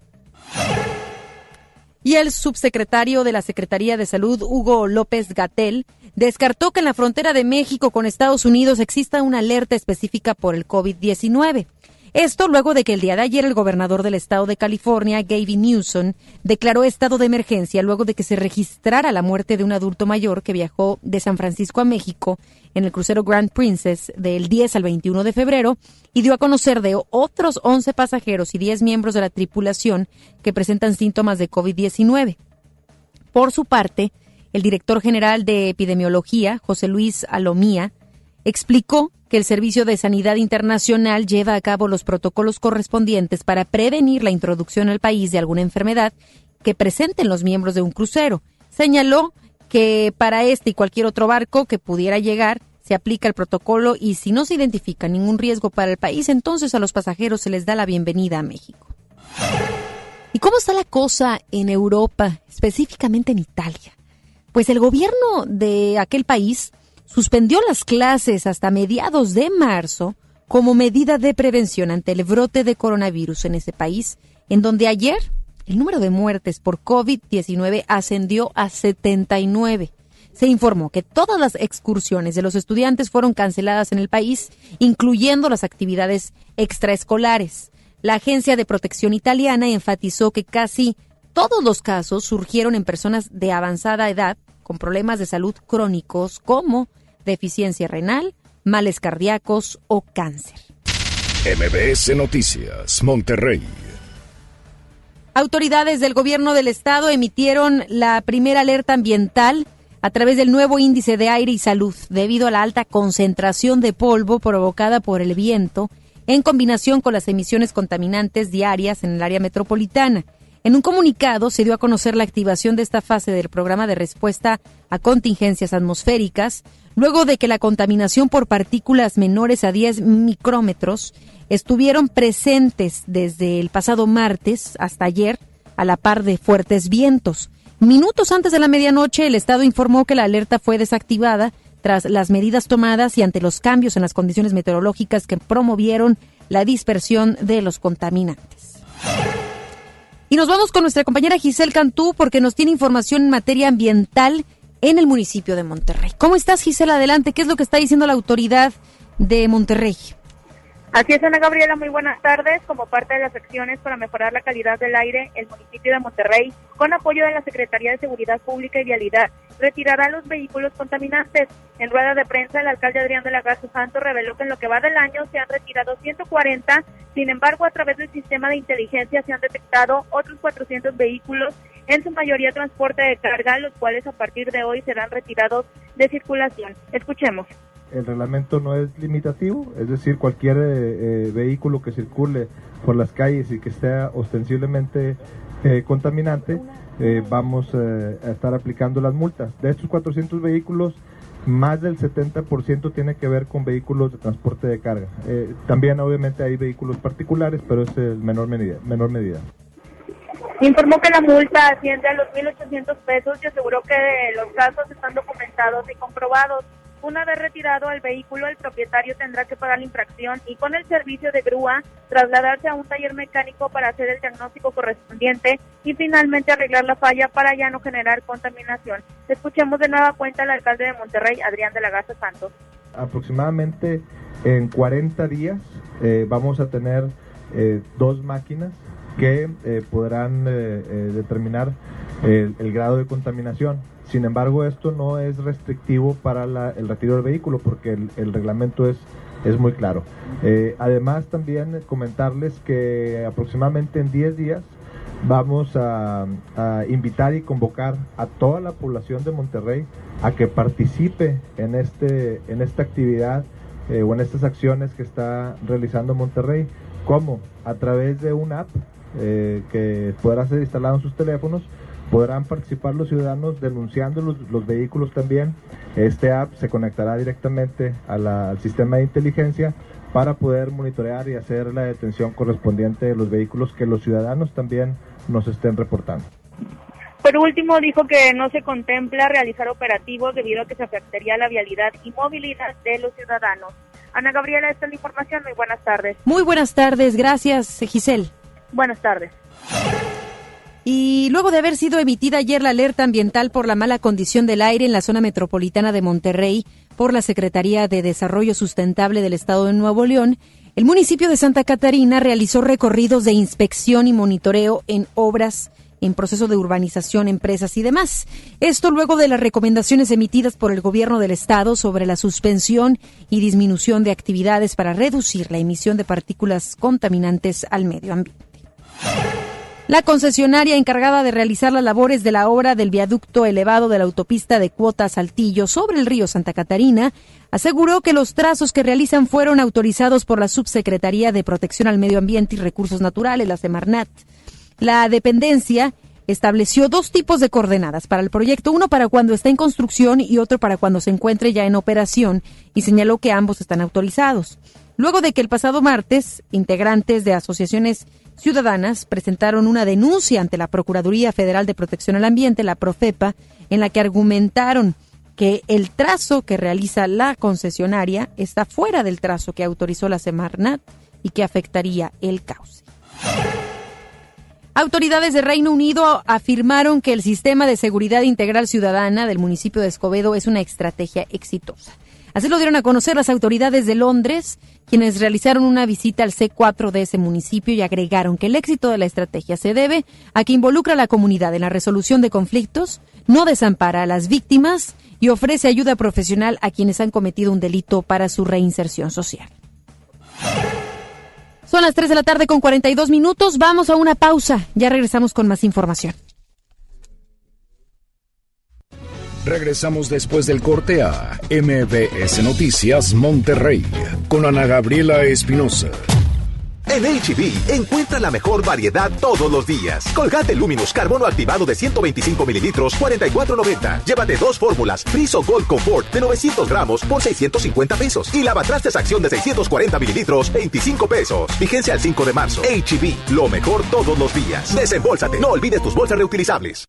Y el subsecretario de la Secretaría de Salud, Hugo López Gatel, descartó que en la frontera de México con Estados Unidos exista una alerta específica por el COVID-19. Esto luego de que el día de ayer el gobernador del estado de California, Gavin Newsom, declaró estado de emergencia luego de que se registrara la muerte de un adulto mayor que viajó de San Francisco a México en el crucero Grand Princess del 10 al 21 de febrero y dio a conocer de otros 11 pasajeros y 10 miembros de la tripulación que presentan síntomas de COVID-19. Por su parte, el director general de epidemiología, José Luis Alomía, explicó que el Servicio de Sanidad Internacional lleva a cabo los protocolos correspondientes para prevenir la introducción al país de alguna enfermedad que presenten los miembros de un crucero. Señaló que para este y cualquier otro barco que pudiera llegar se aplica el protocolo y si no se identifica ningún riesgo para el país, entonces a los pasajeros se les da la bienvenida a México. ¿Y cómo está la cosa en Europa, específicamente en Italia? Pues el gobierno de aquel país suspendió las clases hasta mediados de marzo como medida de prevención ante el brote de coronavirus en ese país, en donde ayer el número de muertes por COVID-19 ascendió a 79. Se informó que todas las excursiones de los estudiantes fueron canceladas en el país, incluyendo las actividades extraescolares. La Agencia de Protección Italiana enfatizó que casi todos los casos surgieron en personas de avanzada edad con problemas de salud crónicos como deficiencia renal, males cardíacos o cáncer. MBS Noticias, Monterrey. Autoridades del gobierno del estado emitieron la primera alerta ambiental a través del nuevo índice de aire y salud debido a la alta concentración de polvo provocada por el viento en combinación con las emisiones contaminantes diarias en el área metropolitana. En un comunicado se dio a conocer la activación de esta fase del programa de respuesta a contingencias atmosféricas, luego de que la contaminación por partículas menores a 10 micrómetros estuvieron presentes desde el pasado martes hasta ayer, a la par de fuertes vientos. Minutos antes de la medianoche, el Estado informó que la alerta fue desactivada tras las medidas tomadas y ante los cambios en las condiciones meteorológicas que promovieron la dispersión de los contaminantes. Y nos vamos con nuestra compañera Giselle Cantú porque nos tiene información en materia ambiental en el municipio de Monterrey. ¿Cómo estás, Giselle? Adelante, ¿qué es lo que está diciendo la autoridad de Monterrey? Así es, Ana Gabriela, muy buenas tardes. Como parte de las acciones para mejorar la calidad del aire, el municipio de Monterrey, con apoyo de la Secretaría de Seguridad Pública y Vialidad, retirará los vehículos contaminantes. En rueda de prensa, el alcalde Adrián de la Garza Santo reveló que en lo que va del año se han retirado 140, sin embargo, a través del sistema de inteligencia se han detectado otros 400 vehículos, en su mayoría transporte de carga, los cuales a partir de hoy serán retirados de circulación. Escuchemos el reglamento no es limitativo, es decir, cualquier eh, eh, vehículo que circule por las calles y que esté ostensiblemente eh, contaminante, vamos a estar aplicando las multas. De estos 400 vehículos, más del 70% tiene que ver con vehículos de transporte de carga. también obviamente hay vehículos particulares, pero es el menor medida. Menor medida. Informó que la multa asciende a los 1.800 pesos y aseguró que los casos están documentados y comprobados. Una vez retirado al vehículo, el propietario tendrá que pagar la infracción y con el servicio de grúa trasladarse a un taller mecánico para hacer el diagnóstico correspondiente y finalmente arreglar la falla para ya no generar contaminación. Escuchemos de nueva cuenta al alcalde de Monterrey, Adrián de la Garza Santos. Aproximadamente en 40 días eh, vamos a tener eh, dos máquinas que eh, podrán determinar el grado de contaminación. Sin embargo, esto no es restrictivo para el retiro del vehículo porque el, reglamento es, es muy claro. Eh, además, también comentarles que aproximadamente en 10 días vamos a, invitar y convocar a toda la población de Monterrey a que participe en, este, en esta actividad eh, o en estas acciones que está realizando Monterrey. ¿Cómo? A través de una app eh, que podrá ser instalado en sus teléfonos podrán participar los ciudadanos denunciando los, vehículos también. Este app se conectará directamente al sistema de inteligencia para poder monitorear y hacer la detención correspondiente de los vehículos que los ciudadanos también nos estén reportando. Por último, dijo que no se contempla realizar operativos debido a que se afectaría la vialidad y movilidad de los ciudadanos. Ana Gabriela, esta es la información. Muy buenas tardes. Muy buenas tardes. Gracias, Giselle. Buenas tardes. Y luego de haber sido emitida ayer la alerta ambiental por la mala condición del aire en la zona metropolitana de Monterrey por la Secretaría de Desarrollo Sustentable del Estado de Nuevo León, el municipio de Santa Catarina realizó recorridos de inspección y monitoreo en obras en proceso de urbanización, empresas y demás. Esto luego de las recomendaciones emitidas por el gobierno del estado sobre la suspensión y disminución de actividades para reducir la emisión de partículas contaminantes al medio ambiente. La concesionaria encargada de realizar las labores de la obra del viaducto elevado de la autopista de Cuota Saltillo sobre el río Santa Catarina aseguró que los trazos que realizan fueron autorizados por la Subsecretaría de Protección al Medio Ambiente y Recursos Naturales, la Semarnat. La dependencia estableció dos tipos de coordenadas para el proyecto, uno para cuando está en construcción y otro para cuando se encuentre ya en operación, y señaló que ambos están autorizados. Luego de que el pasado martes, integrantes de asociaciones ciudadanas presentaron una denuncia ante la Procuraduría Federal de Protección al Ambiente, la Profepa, en la que argumentaron que el trazo que realiza la concesionaria está fuera del trazo que autorizó la Semarnat y que afectaría el cauce. Autoridades de Reino Unido afirmaron que el sistema de seguridad integral ciudadana del municipio de Escobedo es una estrategia exitosa. Así lo dieron a conocer las autoridades de Londres, quienes realizaron una visita al C4 de ese municipio y agregaron que el éxito de la estrategia se debe a que involucra a la comunidad en la resolución de conflictos, no desampara a las víctimas y ofrece ayuda profesional a quienes han cometido un delito para su reinserción social. Son las 3 de la tarde con 42 minutos. Vamos a una pausa. Ya regresamos con más información. Regresamos después del corte a MBS Noticias Monterrey con Ana Gabriela Espinosa. En HB, e encuentra la mejor variedad todos los días. Colgate Luminous Carbono Activado de 125 mililitros, 44.90. Llévate dos fórmulas. Friso Gold Comfort de 900 gramos por 650 pesos. Y lavatrastes acción de 640 mililitros, 25 pesos. Vigencia al 5 de marzo. HB, e lo mejor todos los días. Desembolsate. No olvides tus bolsas reutilizables.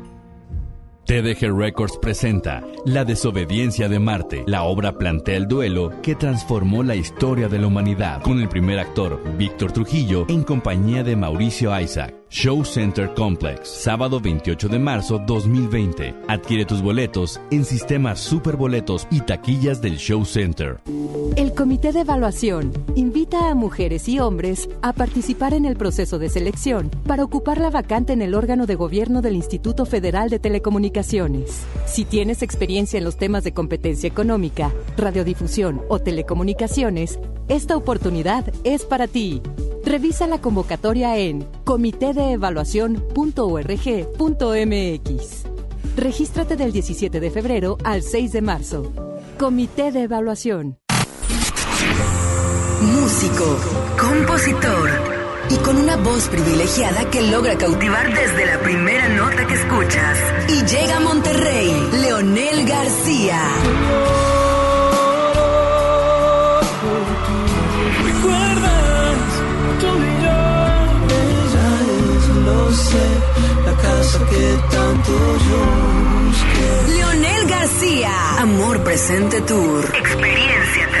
TDG Records presenta La desobediencia de Marte. La obra plantea el duelo que transformó la historia de la humanidad, con el primer actor, Víctor Trujillo, en compañía de Mauricio Isaac. Show Center Complex, sábado 28 de marzo 2020. Adquiere tus boletos en sistemas superboletos y taquillas del Show Center. El Comité de Evaluación invita a mujeres y hombres a participar en el proceso de selección para ocupar la vacante en el órgano de gobierno del Instituto Federal de Telecomunicaciones. Si tienes experiencia en los temas de competencia económica, radiodifusión o telecomunicaciones, esta oportunidad es para ti. Revisa la convocatoria en comitedeevaluación.org.mx. Regístrate del 17 de febrero al 6 de marzo. Comité de Evaluación. Músico, compositor y con una voz privilegiada que logra cautivar desde la primera nota que escuchas. Y llega a Monterrey, Leonel García. La casa que tanto yo Leonel García, Amor Presente Tour. Experiencia 360.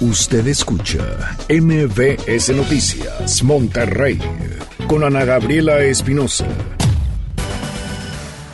Usted escucha MBS Noticias Monterrey con Ana Gabriela Espinosa.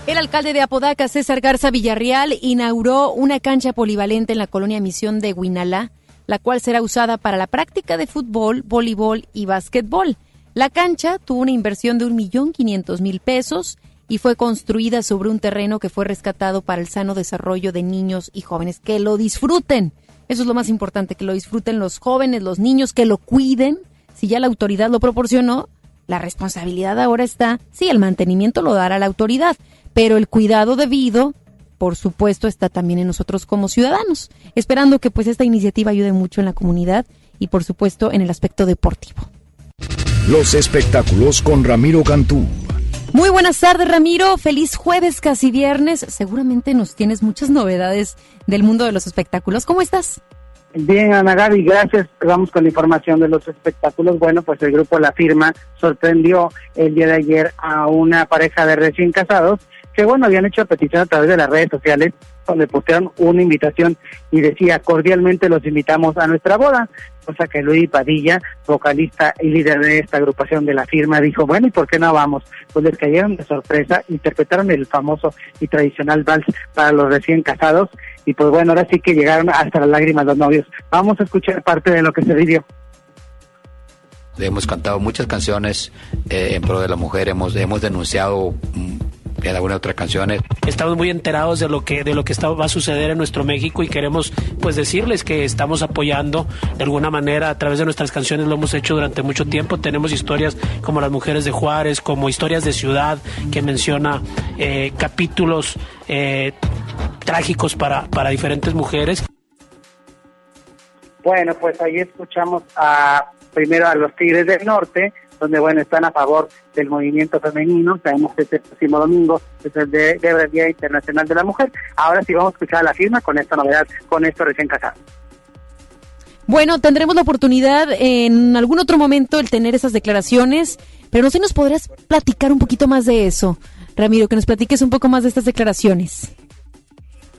El alcalde de Apodaca, César Garza Villarreal, inauguró una cancha polivalente en la colonia Misión de Guinalá, la cual será usada para la práctica de fútbol, voleibol y básquetbol. La cancha tuvo una inversión de 1.500.000 pesos y fue construida sobre un terreno que fue rescatado para el sano desarrollo de niños y jóvenes. Que lo disfruten. Eso es lo más importante, que lo disfruten los jóvenes, los niños, que lo cuiden. Si ya la autoridad lo proporcionó, la responsabilidad ahora está, sí, el mantenimiento lo dará la autoridad, pero el cuidado debido, por supuesto, está también en nosotros como ciudadanos, esperando que pues esta iniciativa ayude mucho en la comunidad y por supuesto en el aspecto deportivo. Los espectáculos con Ramiro Cantú. Muy buenas tardes, Ramiro. Feliz jueves, casi viernes. Seguramente nos tienes muchas novedades del mundo de los espectáculos. ¿Cómo estás? Bien, Ana Gaby, gracias. Vamos con la información de los espectáculos. Bueno, pues el grupo La Firma sorprendió el día de ayer a una pareja de recién casados que, bueno, habían hecho petición a través de las redes sociales donde postearon una invitación y decía cordialmente los invitamos a nuestra boda, cosa que Luis Padilla, vocalista y líder de esta agrupación de la firma, dijo, bueno, ¿y por qué no vamos? Pues les cayeron de sorpresa, interpretaron el famoso y tradicional vals para los recién casados y pues bueno, ahora sí que llegaron hasta las lágrimas los novios. Vamos a escuchar parte de lo que se vivió. Hemos cantado muchas canciones eh, en pro de la mujer, hemos, hemos denunciado en algunas otras canciones. Estamos muy enterados de lo que de lo que está, va a suceder en nuestro México y queremos pues decirles que estamos apoyando de alguna manera a través de nuestras canciones lo hemos hecho durante mucho tiempo. Tenemos historias como las mujeres de Juárez, como historias de ciudad que menciona eh, capítulos eh, trágicos para, para diferentes mujeres. Bueno, pues ahí escuchamos a primero a los Tigres del Norte, donde bueno están a favor del movimiento femenino. Sabemos que este próximo domingo es el de, de Día Internacional de la Mujer. Ahora sí vamos a escuchar a la firma con esta novedad, con esto recién casado. Bueno, tendremos la oportunidad en algún otro momento el tener esas declaraciones, pero no sé, nos podrás platicar un poquito más de eso, Ramiro, que nos platiques un poco más de estas declaraciones.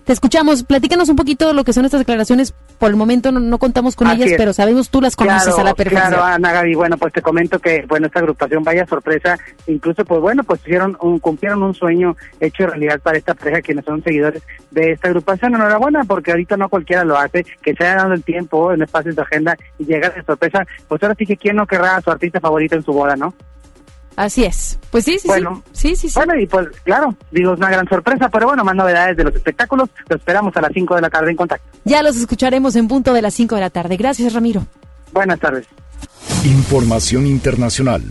Te escuchamos, platícanos un poquito lo que son estas declaraciones. Por el momento no, contamos con ellas, pero sabemos tú las conoces a la perfección. Claro, Ana Gaby, bueno, pues te comento que, bueno, esta agrupación, vaya sorpresa, incluso, pues bueno, pues hicieron un, cumplieron un sueño hecho realidad para esta pareja, quienes son seguidores de esta agrupación. Enhorabuena, porque ahorita no cualquiera lo hace, que se haya dado el tiempo en espacios de agenda y llegar de sorpresa, pues ahora sí que quién no querrá a su artista favorito en su boda, ¿no? Así es. Pues sí, sí, bueno, sí. sí. Bueno, y pues claro, digo, es una gran sorpresa, pero bueno, más novedades de los espectáculos. Lo esperamos a las 5 de la tarde en contacto. Ya los escucharemos en punto de las 5 de la tarde. Gracias, Ramiro. Buenas tardes. Información internacional.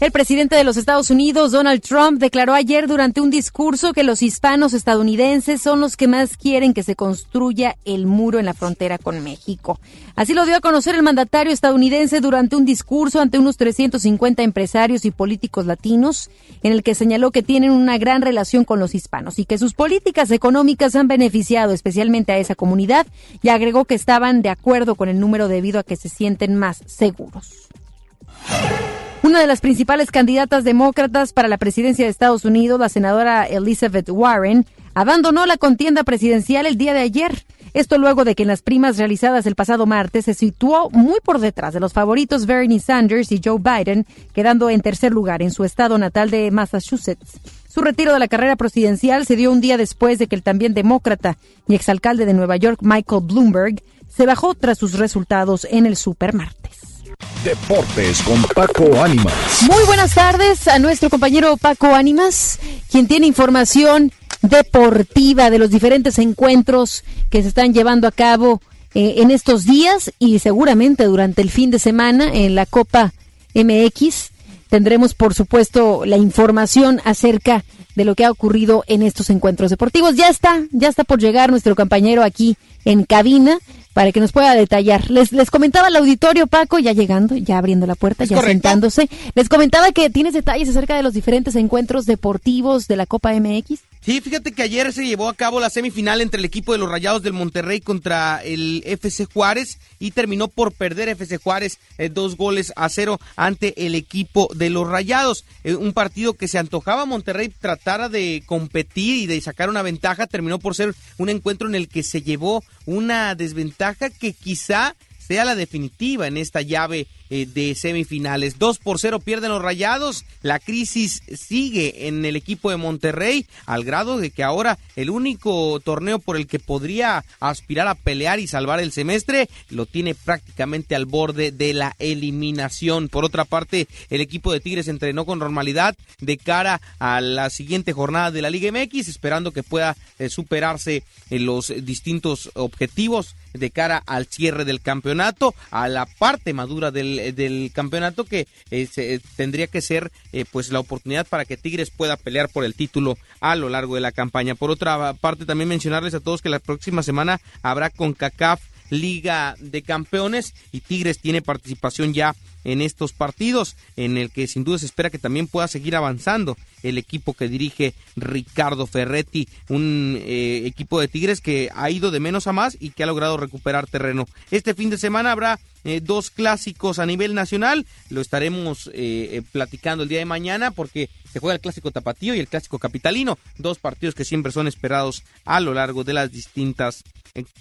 El presidente de los Estados Unidos, Donald Trump, declaró ayer durante un discurso que los hispanos estadounidenses son los que más quieren que se construya el muro en la frontera con México. Así lo dio a conocer el mandatario estadounidense durante un discurso ante unos 350 empresarios y políticos latinos, en el que señaló que tienen una gran relación con los hispanos y que sus políticas económicas han beneficiado especialmente a esa comunidad y agregó que estaban de acuerdo con el número debido a que se sienten más seguros. Una de las principales candidatas demócratas para la presidencia de Estados Unidos, la senadora Elizabeth Warren, abandonó la contienda presidencial el día de ayer. Esto luego de que en las primas realizadas el pasado martes se situó muy por detrás de los favoritos Bernie Sanders y Joe Biden, quedando en tercer lugar en su estado natal de Massachusetts. Su retiro de la carrera presidencial se dio un día después de que el también demócrata y exalcalde de Nueva York, Michael Bloomberg, se bajó tras sus resultados en el supermartes. Deportes con Paco Ánimas. Muy buenas tardes a nuestro compañero Paco Ánimas, quien tiene información deportiva de los diferentes encuentros que se están llevando a cabo eh, en estos días y seguramente durante el fin de semana en la Copa MX. Tendremos, por supuesto, la información acerca de lo que ha ocurrido en estos encuentros deportivos. Ya está, ya está por llegar nuestro compañero aquí en cabina. Para que nos pueda detallar. Les, les comentaba al auditorio, Paco, ya llegando, ya abriendo la puerta, ya sentándose. Les comentaba que tienes detalles acerca de los diferentes encuentros deportivos de la Copa MX. Sí, fíjate que ayer se llevó a cabo la semifinal entre el equipo de los Rayados del Monterrey contra el FC Juárez y terminó por perder FC Juárez eh, dos goles a cero ante el equipo de los Rayados. Eh, un partido que se antojaba Monterrey tratara de competir y de sacar una ventaja, terminó por ser un encuentro en el que se llevó una desventaja que quizá sea la definitiva en esta llave eh, de semifinales. 2 por 0 pierden los rayados. La crisis sigue en el equipo de Monterrey al grado de que ahora el único torneo por el que podría aspirar a pelear y salvar el semestre lo tiene prácticamente al borde de la eliminación. Por otra parte, el equipo de Tigres entrenó con normalidad de cara a la siguiente jornada de la Liga MX, esperando que pueda eh, superarse en los distintos objetivos de cara al cierre del campeonato, a la parte madura del eh, del, campeonato que eh, eh, tendría que ser pues la oportunidad para que Tigres pueda pelear por el título a lo largo de la campaña. Por otra parte, también mencionarles a todos que la próxima semana habrá con CACAF Liga de Campeones y Tigres tiene participación ya en estos partidos, en el que sin duda se espera que también pueda seguir avanzando el equipo que dirige Ricardo Ferretti, un equipo de Tigres que ha ido de menos a más y que ha logrado recuperar terreno. Este fin de semana habrá eh, dos clásicos a nivel nacional. Lo estaremos eh, eh, platicando el día de mañana porque se juega el clásico tapatío y el clásico capitalino, dos partidos que siempre son esperados a lo largo de las distintas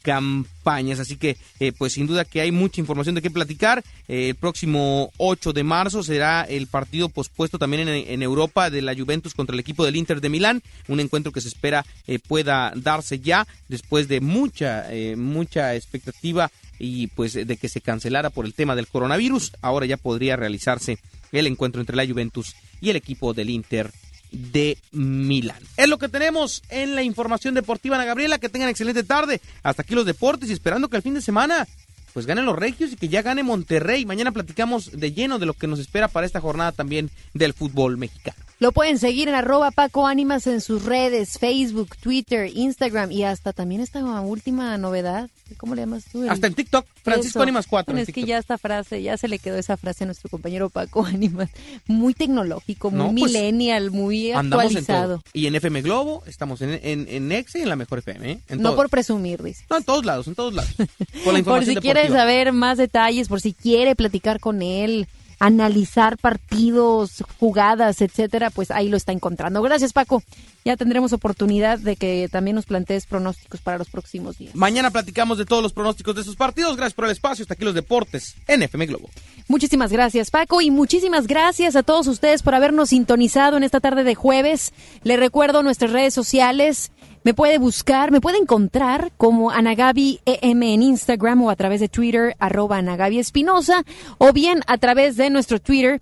campañas. Así que, pues sin duda que hay mucha información de qué platicar. el próximo 8 de marzo será el partido pospuesto también en, en, Europa de la Juventus contra el equipo del Inter de Milán. Un encuentro que se espera pueda darse ya después de mucha, mucha expectativa y pues de que se cancelara por el tema del coronavirus, ahora ya podría realizarse el encuentro entre la Juventus y el equipo del Inter de Milán. Es lo que tenemos en la información deportiva, Ana Gabriela. Que tengan excelente tarde. Hasta aquí los deportes y esperando que el fin de semana pues ganen los regios y que ya gane Monterrey. Mañana platicamos de lleno de lo que nos espera para esta jornada también del fútbol mexicano. Lo pueden seguir en arroba Paco Ánimas en sus redes, Facebook, Twitter, Instagram y hasta también esta última novedad. ¿Cómo le llamas tú? Hasta en TikTok, Francisco Ánimas 4. es que ya esta frase, ya se le quedó esa frase a nuestro compañero Paco Ánimas. Muy tecnológico, muy pues, millennial, muy actualizado. y en FM Globo, estamos en, en, en Exe y en la mejor FM. ¿eh? no por presumir, dice. No, en todos lados, en todos lados. por si quiere saber más detalles, por si quiere platicar con él analizar partidos, jugadas, etcétera, pues ahí lo está encontrando. Gracias, Paco. Ya tendremos oportunidad de que también nos plantees pronósticos para los próximos días. Mañana platicamos de todos los pronósticos de esos partidos. Gracias por el espacio. Hasta aquí los deportes en FM Globo. Muchísimas gracias, Paco, y muchísimas gracias a todos ustedes por habernos sintonizado en esta tarde de jueves. Le recuerdo nuestras redes sociales. Me puede buscar, me puede encontrar como Anagabi EM en Instagram o a través de Twitter, arroba Anagabi Espinosa, o bien a través de nuestro Twitter,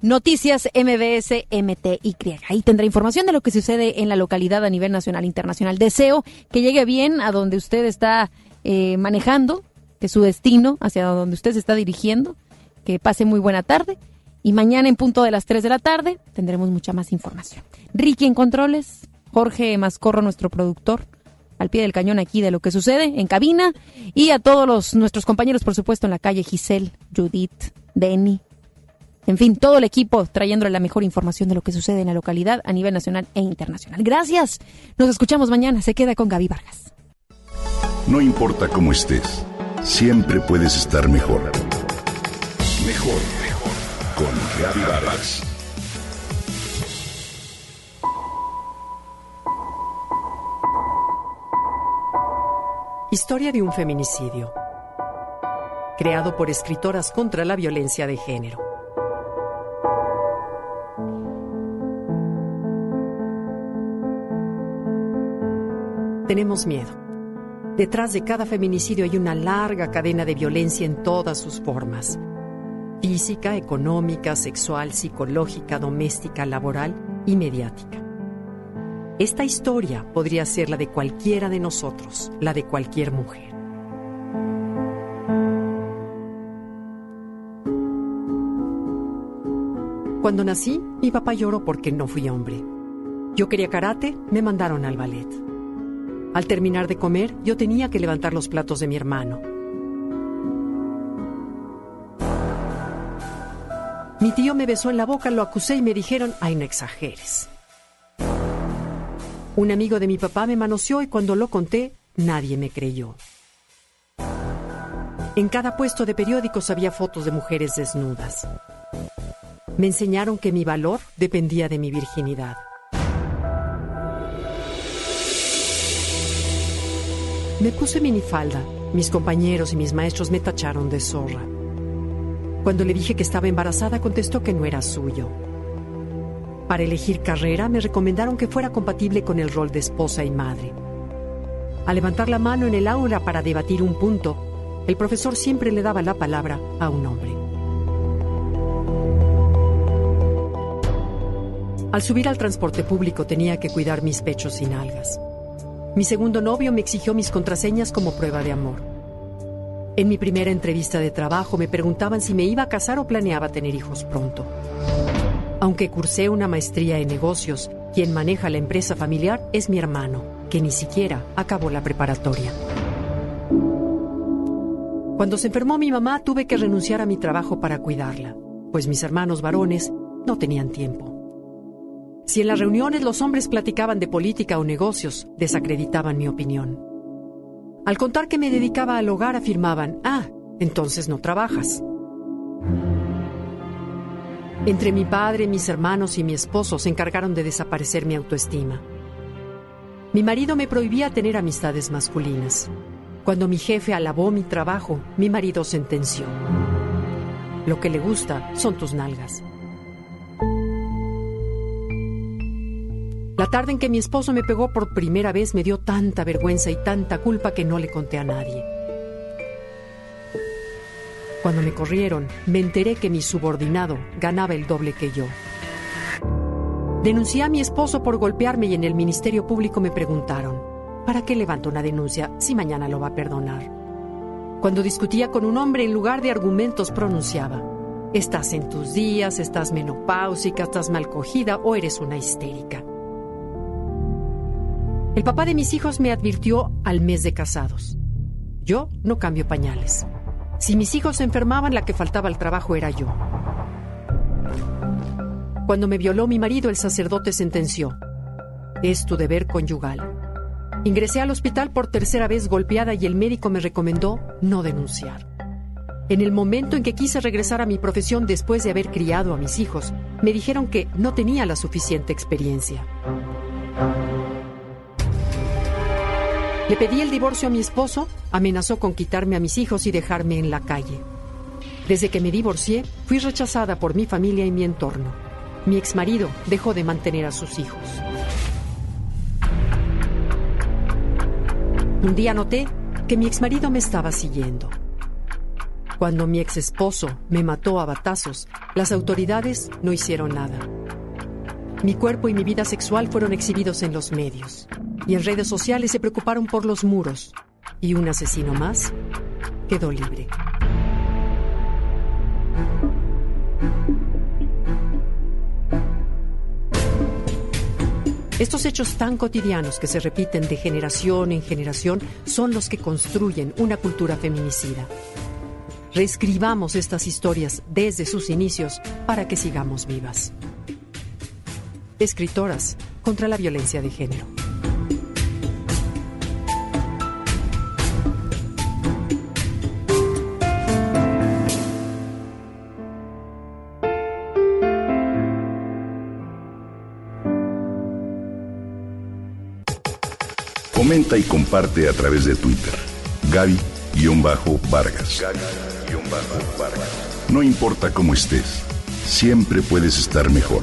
Noticias MBS MTY. Ahí tendrá información de lo que sucede en la localidad a nivel nacional e internacional. Deseo que llegue bien a donde usted está eh, manejando, que su destino, hacia donde usted se está dirigiendo, que pase muy buena tarde. Y mañana en punto de las 3 de la tarde tendremos mucha más información. Ricky en controles, Jorge Mascorro, nuestro productor, al pie del cañón aquí de lo que sucede en cabina y a todos los, nuestros compañeros, por supuesto, en la calle, Giselle, Judith, Denny, en fin, todo el equipo trayéndole la mejor información de lo que sucede en la localidad a nivel nacional e internacional. Gracias. Nos escuchamos mañana. Se queda con Gaby Vargas. No importa cómo estés, siempre puedes estar mejor. Mejor, mejor. Con Gaby Vargas. Historia de un feminicidio. Creado por escritoras contra la violencia de género. Tenemos miedo. Detrás de cada feminicidio hay una larga cadena de violencia en todas sus formas. Física, económica, sexual, psicológica, doméstica, laboral y mediática. Esta historia podría ser la de cualquiera de nosotros, la de cualquier mujer. Cuando nací, mi papá lloró porque no fui hombre. Yo quería karate, me mandaron al ballet. Al terminar de comer, yo tenía que levantar los platos de mi hermano. Mi tío me besó en la boca, lo acusé y me dijeron, ay, no exageres. Un amigo de mi papá me manoseó y cuando lo conté, nadie me creyó. En cada puesto de periódicos había fotos de mujeres desnudas. Me enseñaron que mi valor dependía de mi virginidad. Me puse minifalda. Mis compañeros y mis maestros me tacharon de zorra. Cuando le dije que estaba embarazada, contestó que no era suyo. Para elegir carrera, me recomendaron que fuera compatible con el rol de esposa y madre. Al levantar la mano en el aula para debatir un punto, el profesor siempre le daba la palabra a un hombre. Al subir al transporte público tenía que cuidar mis pechos y nalgas. Mi segundo novio me exigió mis contraseñas como prueba de amor. En mi primera entrevista de trabajo me preguntaban si me iba a casar o planeaba tener hijos pronto. Aunque cursé una maestría en negocios, quien maneja la empresa familiar es mi hermano, que ni siquiera acabó la preparatoria. Cuando se enfermó mi mamá tuve que renunciar a mi trabajo para cuidarla, pues mis hermanos varones no tenían tiempo. Si en las reuniones los hombres platicaban de política o negocios, desacreditaban mi opinión. Al contar que me dedicaba al hogar afirmaban, ah, entonces no trabajas. Entre mi padre, mis hermanos y mi esposo se encargaron de desaparecer mi autoestima. Mi marido me prohibía tener amistades masculinas. Cuando mi jefe alabó mi trabajo, mi marido sentenció. Lo que le gusta son tus nalgas. La tarde en que mi esposo me pegó por primera vez me dio tanta vergüenza y tanta culpa que no le conté a nadie. Cuando me corrieron, me enteré que mi subordinado ganaba el doble que yo. Denuncié a mi esposo por golpearme y en el Ministerio Público me preguntaron, ¿para qué levanto una denuncia si mañana lo va a perdonar? Cuando discutía con un hombre, en lugar de argumentos pronunciaba, estás en tus días, estás menopáusica, estás mal cogida o eres una histérica. El papá de mis hijos me advirtió al mes de casados. Yo no cambio pañales. Si mis hijos se enfermaban, la que faltaba al trabajo era yo. Cuando me violó mi marido, el sacerdote sentenció. Es tu deber conyugal. Ingresé al hospital por tercera vez golpeada y el médico me recomendó no denunciar. En el momento en que quise regresar a mi profesión después de haber criado a mis hijos, me dijeron que no tenía la suficiente experiencia. Le pedí el divorcio a mi esposo, amenazó con quitarme a mis hijos y dejarme en la calle. Desde que me divorcié, fui rechazada por mi familia y mi entorno. Mi exmarido dejó de mantener a sus hijos. Un día noté que mi exmarido me estaba siguiendo. Cuando mi ex esposo me mató a batazos, las autoridades no hicieron nada. Mi cuerpo y mi vida sexual fueron exhibidos en los medios y en redes sociales se preocuparon por los muros. Y un asesino más quedó libre. Estos hechos tan cotidianos que se repiten de generación en generación son los que construyen una cultura feminicida. Reescribamos estas historias desde sus inicios para que sigamos vivas. Escritoras contra la violencia de género. Comenta y comparte a través de Twitter. Gaby-Vargas. No importa cómo estés, siempre puedes estar mejor.